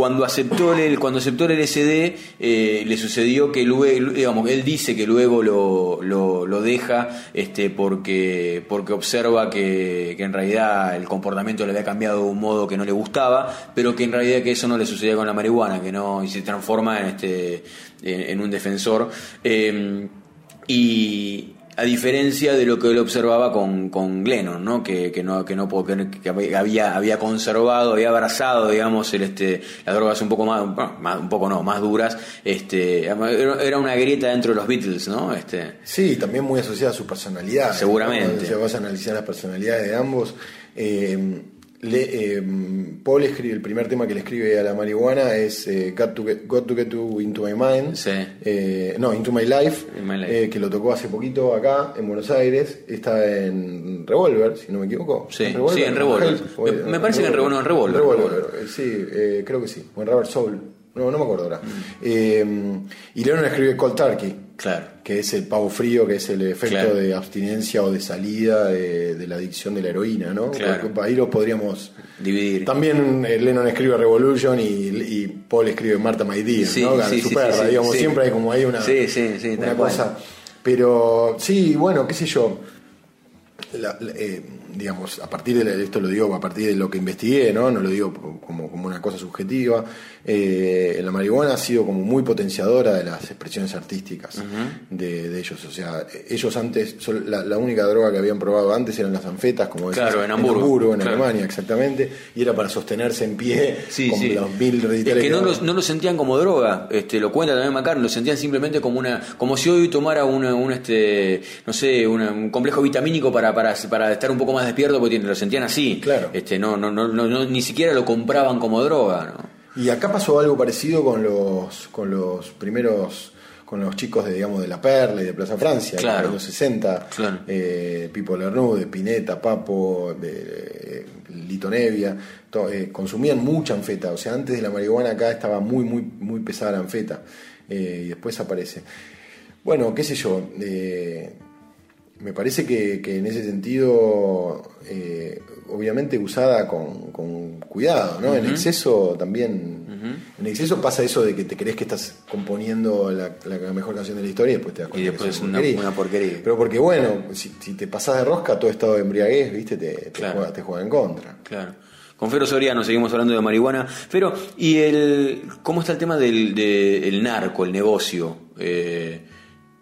B: cuando aceptó el cuando aceptó el LSD eh, le sucedió que luego digamos él dice que luego lo, lo, deja este porque porque observa que, que en realidad el comportamiento le había cambiado de un modo que no le gustaba pero que en realidad que eso no le sucedía con la marihuana que no y se transforma en este en un defensor. Eh, y a diferencia de lo que él observaba con, con Glennon, ¿no? Que, que no que no que había había conservado, había abrazado, digamos, el este las drogas un poco más, bueno, más- un poco no, más duras, este era era una grieta dentro de los Beatles, ¿no? Este
C: Sí, también muy asociada a su personalidad.
B: Seguramente.
C: ¿no? Si vas a analizar las personalidades de ambos. eh, le- eh, Paul escribe, el primer tema que le escribe a la marihuana es eh, Got, to get, Got to Get to Into My Mind.
B: Sí.
C: Eh, no, Into My Life,
B: In My Life.
C: eh, que lo tocó hace poquito acá en Buenos Aires. Está en Revolver, si no me equivoco.
B: Sí,
C: ¿En Revolver?
B: sí, en Revolver. Me- parece que en Revolver, no, en Revolver.
C: Revolver, eh, sí, eh, creo que sí. O en Rubber Soul. No, no me acuerdo ahora. Eh, y Lennon escribe Cold Turkey
B: Claro.
C: que es el pavo frío, que es el efecto
B: Claro.
C: de abstinencia o de salida de, de la adicción de la heroína, ¿no?
B: Claro.
C: Ahí lo podríamos...
B: Dividir.
C: También eh, Lennon escribe Revolution y, y Paul escribe Marta My Dear,
B: Sí,
C: ¿no?
B: sí,
C: Su
B: sí,
C: digamos, siempre hay como hay una,
B: Sí, sí, sí,
C: una
B: tal cual.
C: cosa. Pero sí, bueno, qué sé yo. La- la- eh, digamos, a partir de esto lo digo a partir de lo que investigué, ¿no? No lo digo como, como una cosa subjetiva. Eh, la marihuana ha sido como muy potenciadora de las expresiones artísticas de, de ellos. O sea, ellos antes, la, la única droga que habían probado antes eran las anfetas, como decís,
B: Claro, en Hamburgo.
C: en
B: Claro.
C: Alemania, exactamente, y era para sostenerse en pie
B: Sí,
C: con
B: sí.
C: los mil
B: Es
C: recitales
B: que no
C: daban.
B: lo, no lo sentían como droga, este, lo cuenta también McCartney, lo sentían simplemente como una, como si hoy tomara una, un este, no sé, una- un complejo vitamínico para, para, para estar un poco más despierto, porque lo sentían así.
C: Claro.
B: Este, no, no, no, ni siquiera lo compraban como droga, ¿no?
C: Y acá pasó algo parecido con los, con los primeros, con los chicos de, digamos, de La Perla y de Plaza Francia,
B: Claro.
C: en los 60,
B: Claro.
C: eh, Pipo Lernud, Pineta, Papo, de, eh, Lito Nevia, to- eh, consumían mucha anfeta, o sea, antes de la marihuana acá estaba muy, muy, muy pesada la anfeta, eh, y después aparece. Bueno, qué sé yo, me parece que, que en ese sentido, eh, obviamente usada con, con cuidado, ¿no? En exceso también, en exceso pasa eso de que te crees que estás componiendo la, la mejor canción de la historia y después te das cuenta
B: Y después
C: que es
B: una- una porquería.
C: Pero porque bueno, si, si te pasás de rosca, todo estado de embriaguez, viste, te, te
B: Claro.
C: juega, te juega en contra.
B: Claro. Con Fero Soriano seguimos hablando de marihuana. Pero, ¿y el cómo está el tema del de- el narco, el negocio? Eh,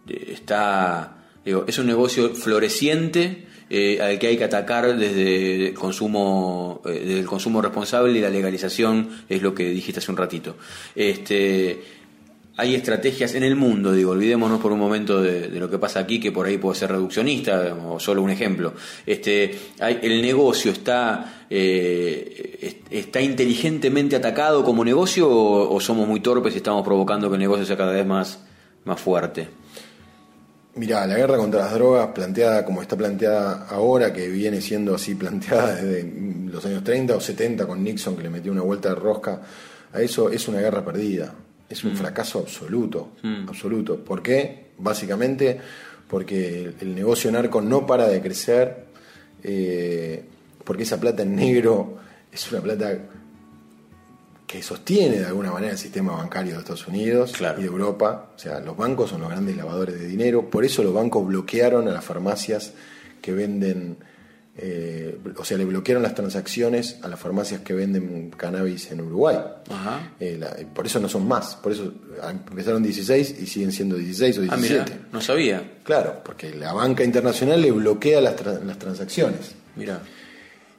B: está, es un negocio floreciente eh, al que hay que atacar desde el consumo, eh, el consumo responsable y la legalización es lo que dijiste hace un ratito. Este, hay estrategias en el mundo, digo, olvidémonos por un momento de, lo que pasa aquí, que por ahí puede ser reduccionista, o solo un ejemplo. Este, el negocio está, eh, est- está inteligentemente atacado como negocio o, o somos muy torpes y estamos provocando que el negocio sea cada vez más, más fuerte.
C: Mirá, la guerra contra las drogas, planteada como está planteada ahora, que viene siendo así planteada desde los años 30 o 70 con Nixon, que le metió una vuelta de rosca a eso, es una guerra perdida. Es un fracaso absoluto. Absoluto. ¿Por qué? Básicamente porque el, el negocio narco no para de crecer, eh, porque esa plata en negro es una plata que sostiene de alguna manera el sistema bancario de Estados Unidos
B: Claro.
C: y de Europa. O sea, los bancos son los grandes lavadores de dinero. Por eso los bancos bloquearon a las farmacias que venden, eh, o sea, le bloquearon las transacciones a las farmacias que venden cannabis en Uruguay.
B: Ajá.
C: Eh, la- por eso no son más. Por eso empezaron 16 y siguen siendo 16 o
B: Ah,
C: 17.
B: mira, no sabía.
C: Claro, porque la banca internacional le bloquea las, tra- las transacciones.
B: Mira.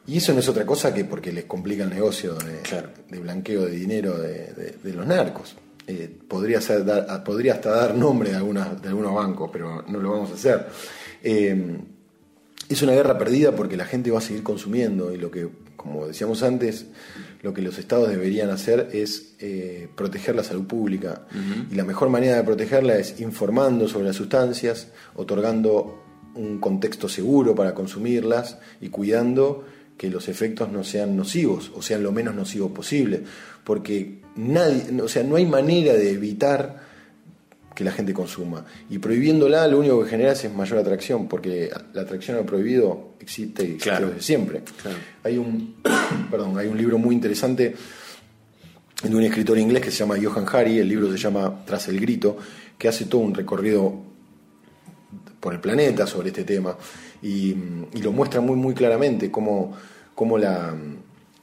C: Y eso no es otra cosa que porque les complica el negocio de,
B: Claro.
C: de blanqueo de dinero de, de- de los narcos. Eh, podría, ser dar- podría hasta dar nombre de, algunas, de algunos bancos, pero no lo vamos a hacer. Eh, es una guerra perdida porque la gente va a seguir consumiendo y lo que, como decíamos antes, lo que los estados deberían hacer es eh, proteger la salud pública. Y la mejor manera de protegerla es informando sobre las sustancias, otorgando un contexto seguro para consumirlas y cuidando que los efectos no sean nocivos o sean lo menos nocivos posible. Porque nadie, o sea, no hay manera de evitar que la gente consuma. Y prohibiéndola lo único que genera es mayor atracción, porque la atracción al prohibido existe, existe
B: Claro.
C: desde siempre.
B: Claro.
C: Hay un perdón, hay un libro muy interesante de un escritor inglés que se llama Johan Hari, el libro se llama Tras el grito, que hace todo un recorrido por el planeta sobre este tema y, y lo muestra muy muy claramente cómo, cómo la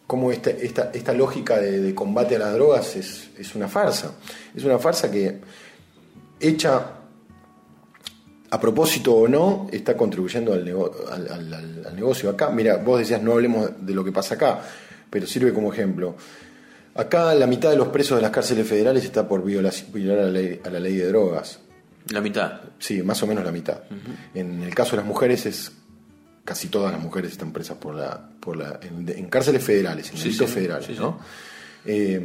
C: cómo esta, esta, esta lógica de, de combate a las drogas es, es una farsa. Es una farsa que hecha a propósito o no, está contribuyendo al, nego- al- al- al- al negocio. Acá, mira, vos decías no hablemos de lo que pasa acá, pero sirve como ejemplo. Acá la mitad de los presos de las cárceles federales está por viola- violar a la ley, a la ley de drogas.
B: La mitad.
C: Sí, más o menos la mitad. En el caso de las mujeres es casi todas las mujeres están presas por la, por la en, en cárceles federales, en delitos federales,
B: sí, sí.
C: ¿no? Eh,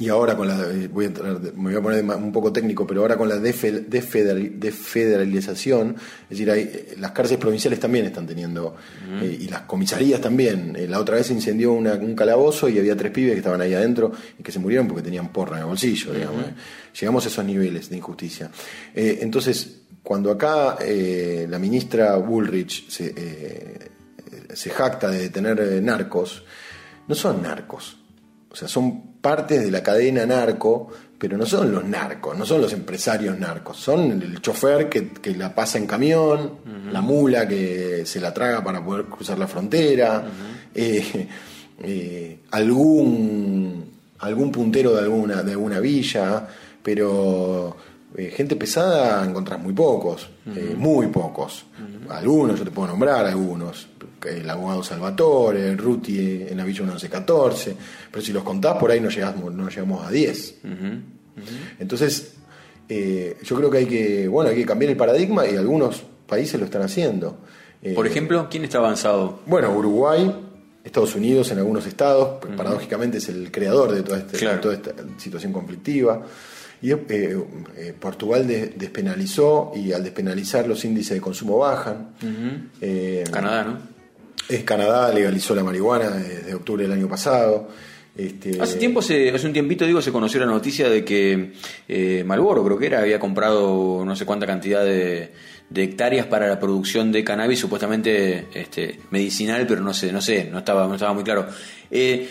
C: y ahora con la voy a entrar, me voy a poner un poco técnico, pero ahora con la defe- defederal- defederalización, es decir, hay, las cárceles provinciales también están teniendo eh, y las comisarías también. Eh, la otra vez se incendió una- un calabozo y había tres pibes que estaban ahí adentro y que se murieron porque tenían porra en el bolsillo, digamos. eh. Llegamos a esos niveles de injusticia. Eh, entonces, cuando acá eh, la ministra Bullrich se, eh, se jacta de tener narcos, no son narcos. O sea, son partes de la cadena narco, pero no son los narcos, no son los empresarios narcos, son el chofer que, que la pasa en camión, la mula que se la traga para poder cruzar la frontera, eh, eh, algún, algún puntero de alguna, de alguna villa, pero eh, gente pesada encontrás muy pocos, eh, muy pocos. Algunos, yo te puedo nombrar algunos. El abogado Salvatore, Ruti en la Villa 1114, pero si los contás por ahí no llegamos, no llegamos a 10. Entonces, eh, yo creo que hay que, bueno, hay que cambiar el paradigma y algunos países lo están haciendo. Eh,
B: Por ejemplo, ¿quién está avanzado?
C: bueno, Uruguay, Estados Unidos en algunos estados, paradójicamente es el creador de toda, este-
B: Claro.
C: de toda esta situación conflictiva. Y eh, eh, Portugal de- despenalizó y al despenalizar los índices de consumo bajan. Eh,
B: Canadá, ¿no?
C: es Canadá legalizó la marihuana desde octubre del año pasado. Este,
B: Hace tiempo, se, hace un tiempito, digo, se conoció la noticia de que eh, Malboro, creo que era, había comprado no sé cuánta cantidad de, de hectáreas para la producción de cannabis, supuestamente este, medicinal, pero no sé, no sé, no estaba, no estaba muy claro. Eh,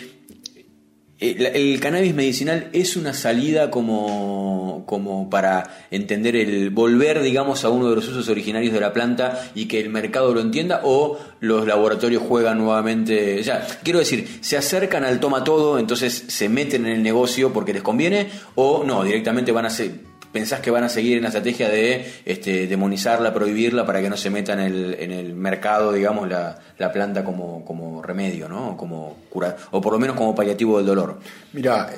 B: eh, el cannabis medicinal es una salida como, como para entender el volver, digamos, a uno de los usos originarios de la planta y que el mercado lo entienda o los laboratorios juegan nuevamente, o sea, quiero decir, se acercan al toma todo, entonces se meten en el negocio porque les conviene o no, directamente van a ser pensás que van a seguir en la estrategia de este, demonizarla, prohibirla para que no se meta en el, en el mercado, digamos, la, la planta como, como remedio, ¿no? Como cura, o por lo menos como paliativo del dolor.
C: Mira,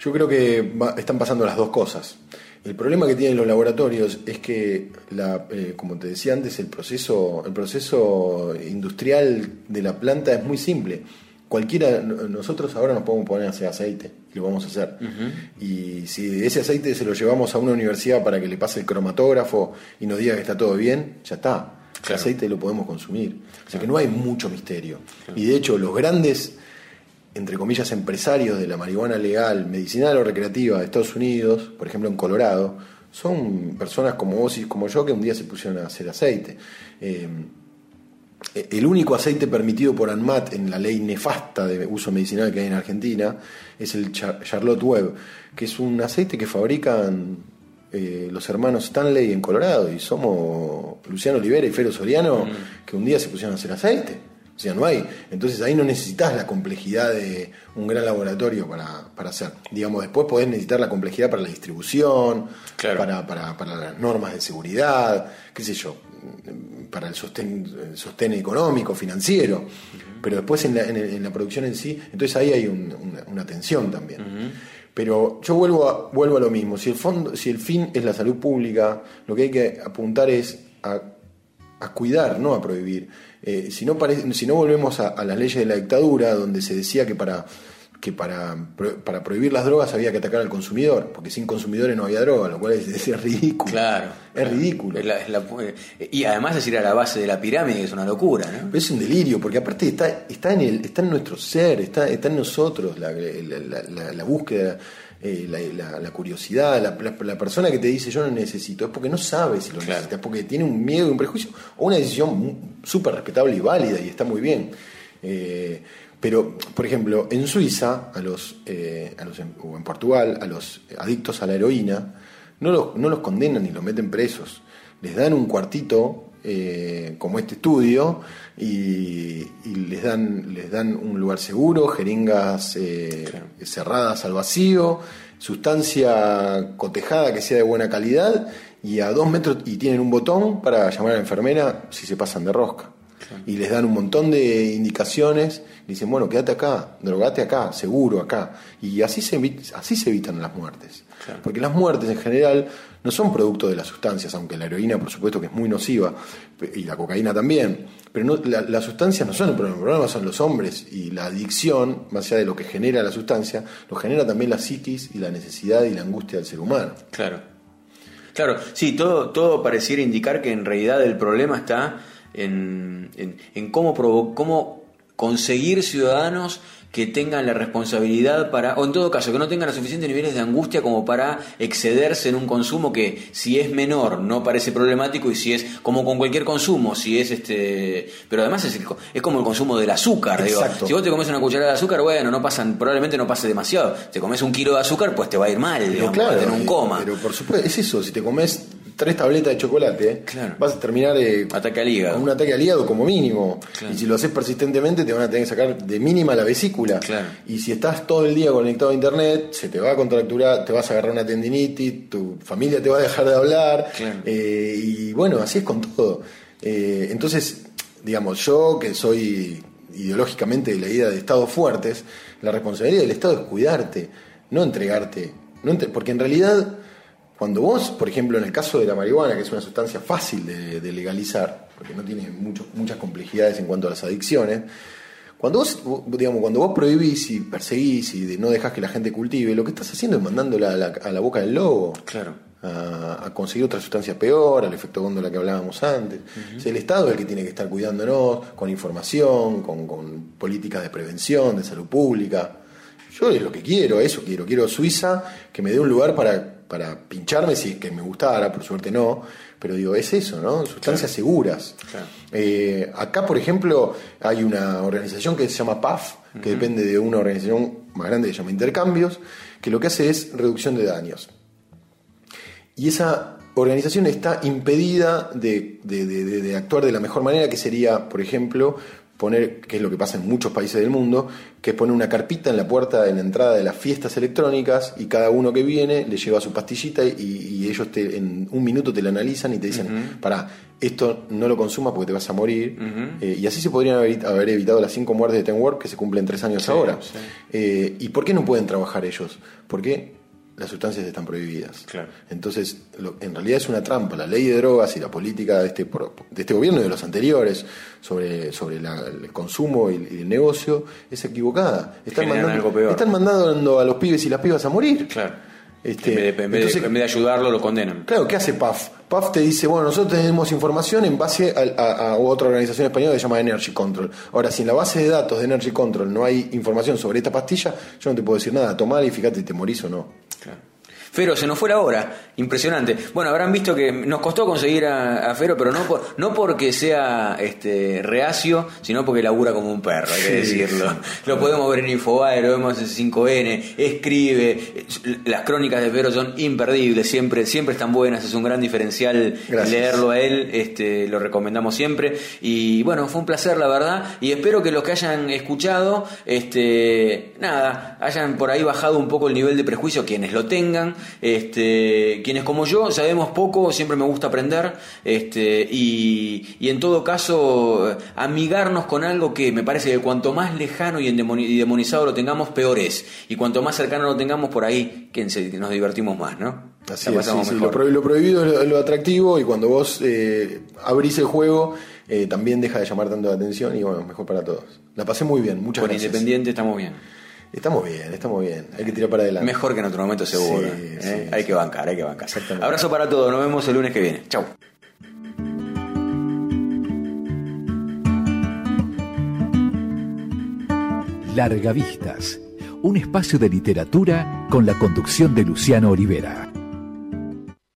C: yo creo que va- están pasando las dos cosas. El problema que tienen los laboratorios es que, la, eh, como te decía antes, el proceso, el proceso industrial de la planta es muy simple. Cualquiera, nosotros ahora nos podemos poner a hacer aceite y lo vamos a hacer. Y si ese aceite se lo llevamos a una universidad para que le pase el cromatógrafo y nos diga que está todo bien, ya está. El
B: Claro.
C: aceite lo podemos consumir. O sea que no hay mucho misterio. Y de hecho, los grandes entre comillas, empresarios de la marihuana legal, medicinal o recreativa de Estados Unidos, por ejemplo en Colorado, son personas como vos y como yo que un día se pusieron a hacer aceite. Eh, el único aceite permitido por ANMAT en la ley nefasta de uso medicinal que hay en Argentina es el Char- Charlotte Web, que es un aceite que fabrican eh, los hermanos Stanley en Colorado y somos Luciano Olivera y Fero Soriano que un día se pusieron a hacer aceite. O sea, no hay. Entonces ahí no necesitas la complejidad de un gran laboratorio para, para hacer. Digamos, después podés necesitar la complejidad para la distribución,
B: Claro.
C: para, para, para las normas de seguridad, qué sé yo. Para el sostén, sostén económico, financiero, pero después en la, en, la producción en sí, entonces ahí hay un- una, una tensión también. Pero yo vuelvo a, vuelvo a lo mismo, si el, fondo, si el fin es la salud pública, lo que hay que apuntar es a, a cuidar, no a prohibir. Eh, si, no parece, si no volvemos a, a las leyes de la dictadura, donde se decía que para que para, para prohibir las drogas había que atacar al consumidor, porque sin consumidores no había droga, lo cual es, es ridículo.
B: Claro.
C: Es ridículo.
B: Es la- es la- eh, y además es ir a la base de la pirámide, que es una locura, ¿no?
C: Pero es un delirio, porque aparte está, está, en, el, está en nuestro ser, está, está en nosotros la, búsqueda, eh, la, la- la curiosidad, la, la- persona que te dice yo no necesito, es porque no sabe si lo
B: Claro.
C: necesita, es porque tiene un miedo y un prejuicio, o una decisión súper respetable y válida, y está muy bien. Eh, pero, por ejemplo, en Suiza, a los, eh, a los, o en Portugal, a los adictos a la heroína, no los, no los condenan ni los meten presos. Les dan un cuartito, eh, como este estudio, y, y les, dan, les dan un lugar seguro, jeringas eh, cerradas al vacío, sustancia cotejada que sea de buena calidad, y a dos metros, y tienen un botón para llamar a la enfermera si se pasan de rosca. Y les dan un montón de indicaciones, dicen, bueno, quédate acá, drogate acá, seguro acá. Y así se, así se evitan las muertes. Porque las muertes en general no son producto de las sustancias, aunque la heroína por supuesto que es muy nociva, y la cocaína también. Pero no, la- las sustancias no son el problema, el problema son los hombres. Y la adicción, más allá de lo que genera la sustancia, lo genera también la psiquis y la necesidad y la angustia del ser humano.
B: Claro. Claro, sí, todo, todo pareciera indicar que en realidad el problema está en, en- en cómo, provo- cómo conseguir ciudadanos que tengan la responsabilidad para, o en todo caso, que no tengan los suficientes niveles de angustia como para excederse en un consumo que si es menor no parece problemático y si es como con cualquier consumo, si es este, pero además es, el es como el consumo del azúcar, digo. Si vos te comes una cucharada de azúcar, bueno, no pasan, probablemente no pase demasiado. Te comes un kilo de azúcar, pues te va a ir mal, digamos, vas a tener un
C: eh,
B: coma.
C: Pero por supuesto, es eso, si te comes tres tabletas de chocolate,
B: Claro.
C: vas a terminar eh,
B: Ataque al hígado.
C: un ataque al hígado como mínimo.
B: Claro.
C: Y si lo haces persistentemente, te van a tener que sacar de mínima la vesícula.
B: Claro.
C: Y si estás todo el día conectado a internet, se te va a contracturar, te vas a agarrar una tendinitis, tu familia te va a dejar de hablar. Eh, y bueno, así es con todo. Eh, entonces, digamos, yo que soy ideológicamente de la idea de estados fuertes, la responsabilidad del Estado es cuidarte, no entregarte. No entre- porque en realidad, cuando vos, por ejemplo, en el caso de la marihuana, que es una sustancia fácil de, de legalizar, porque no tiene mucho- muchas complejidades en cuanto a las adicciones, cuando vos, digamos, cuando vos prohibís y perseguís y no dejás que la gente cultive, lo que estás haciendo es mandándola a la, a la boca del lobo
B: Claro.
C: a, a conseguir otra sustancia peor, al efecto góndola que hablábamos antes. O sea, el Estado es el que tiene que estar cuidándonos con información, con, con políticas de prevención, de salud pública. Yo es lo que quiero, eso quiero. Quiero Suiza que me dé un lugar para, para pincharme si es que me gustara, por suerte no. Pero digo, es eso, ¿no? Sustancias seguras.
B: Claro.
C: Eh, acá, por ejemplo, hay una organización que se llama PAF, que depende de una organización más grande que se llama Intercambios, que lo que hace es reducción de daños. Y esa organización está impedida de- de- de actuar de la mejor manera, que sería, por ejemplo, poner, que es lo que pasa en muchos países del mundo, que es poner una carpita en la puerta de la entrada de las fiestas electrónicas y cada uno que viene le lleva su pastillita y, y ellos te, en un minuto te la analizan y te dicen, para esto no lo consumas porque te vas a morir. Eh, y así se podrían haber, haber evitado las cinco muertes de Ten Warp que se cumplen tres años ahora.
B: sí.
C: Eh, ¿Y por qué no pueden trabajar ellos? Porque las sustancias están prohibidas.
B: Claro.
C: Entonces, lo- en realidad es una trampa. La ley de drogas y la política de este, de este gobierno y de los anteriores sobre, sobre la- el consumo y, el negocio es equivocada. Están mandando,
B: algo peor.
C: están mandando a los pibes y las pibas a morir.
B: Claro.
C: Este,
B: en, vez de, en vez de-
C: entonces-
B: en vez de ayudarlo, lo condenan.
C: Claro, ¿qué hace PAF? PAF te dice, bueno, nosotros tenemos información en base a, a- a otra organización española que se llama Energy Control. Ahora, si en la base de datos de Energy Control no hay información sobre esta pastilla, yo no te puedo decir nada. Tomala y fíjate te morís o no.
B: Claro. Fero, se nos fue la hora. Impresionante. Bueno, habrán visto que nos costó conseguir a, a Fero, pero no, por- no porque sea este reacio, sino porque labura como un perro, hay que decirlo. Lo podemos ver en Infobae, lo vemos en 5N, escribe. Las crónicas de Fero son imperdibles, siempre, siempre están buenas, es un gran diferencial
C: Gracias.
B: leerlo a él, este, lo recomendamos siempre. Y bueno, fue un placer, la verdad. Y espero que los que hayan escuchado, este, nada, hayan por ahí bajado un poco el nivel de prejuicio, quienes lo tengan, Este, quienes como yo sabemos poco, siempre me gusta aprender, este, y, y en todo caso, amigarnos con algo que me parece que cuanto más lejano y y demonizado lo tengamos, peor es. Y cuanto más cercano lo tengamos por ahí, que nos divertimos más, ¿no?
C: Así es, sí, sí, lo, pro- lo prohibido es lo, lo atractivo y cuando vos eh, abrís el juego eh, también deja de llamar tanto la atención y bueno, mejor para todos. La pasé muy bien, muchas
B: Por
C: gracias.
B: Independiente estamos bien.
C: Estamos bien, estamos bien. Hay que tirar para adelante.
B: Mejor que en otro momento seguro.
C: Sí,
B: ¿eh?
C: sí,
B: hay
C: sí.
B: que bancar, hay que bancar.
C: Exactamente.
B: Abrazo para todos, nos vemos el lunes que viene. Chau.
A: Largavistas, un espacio de literatura con la conducción de Luciano Olivera.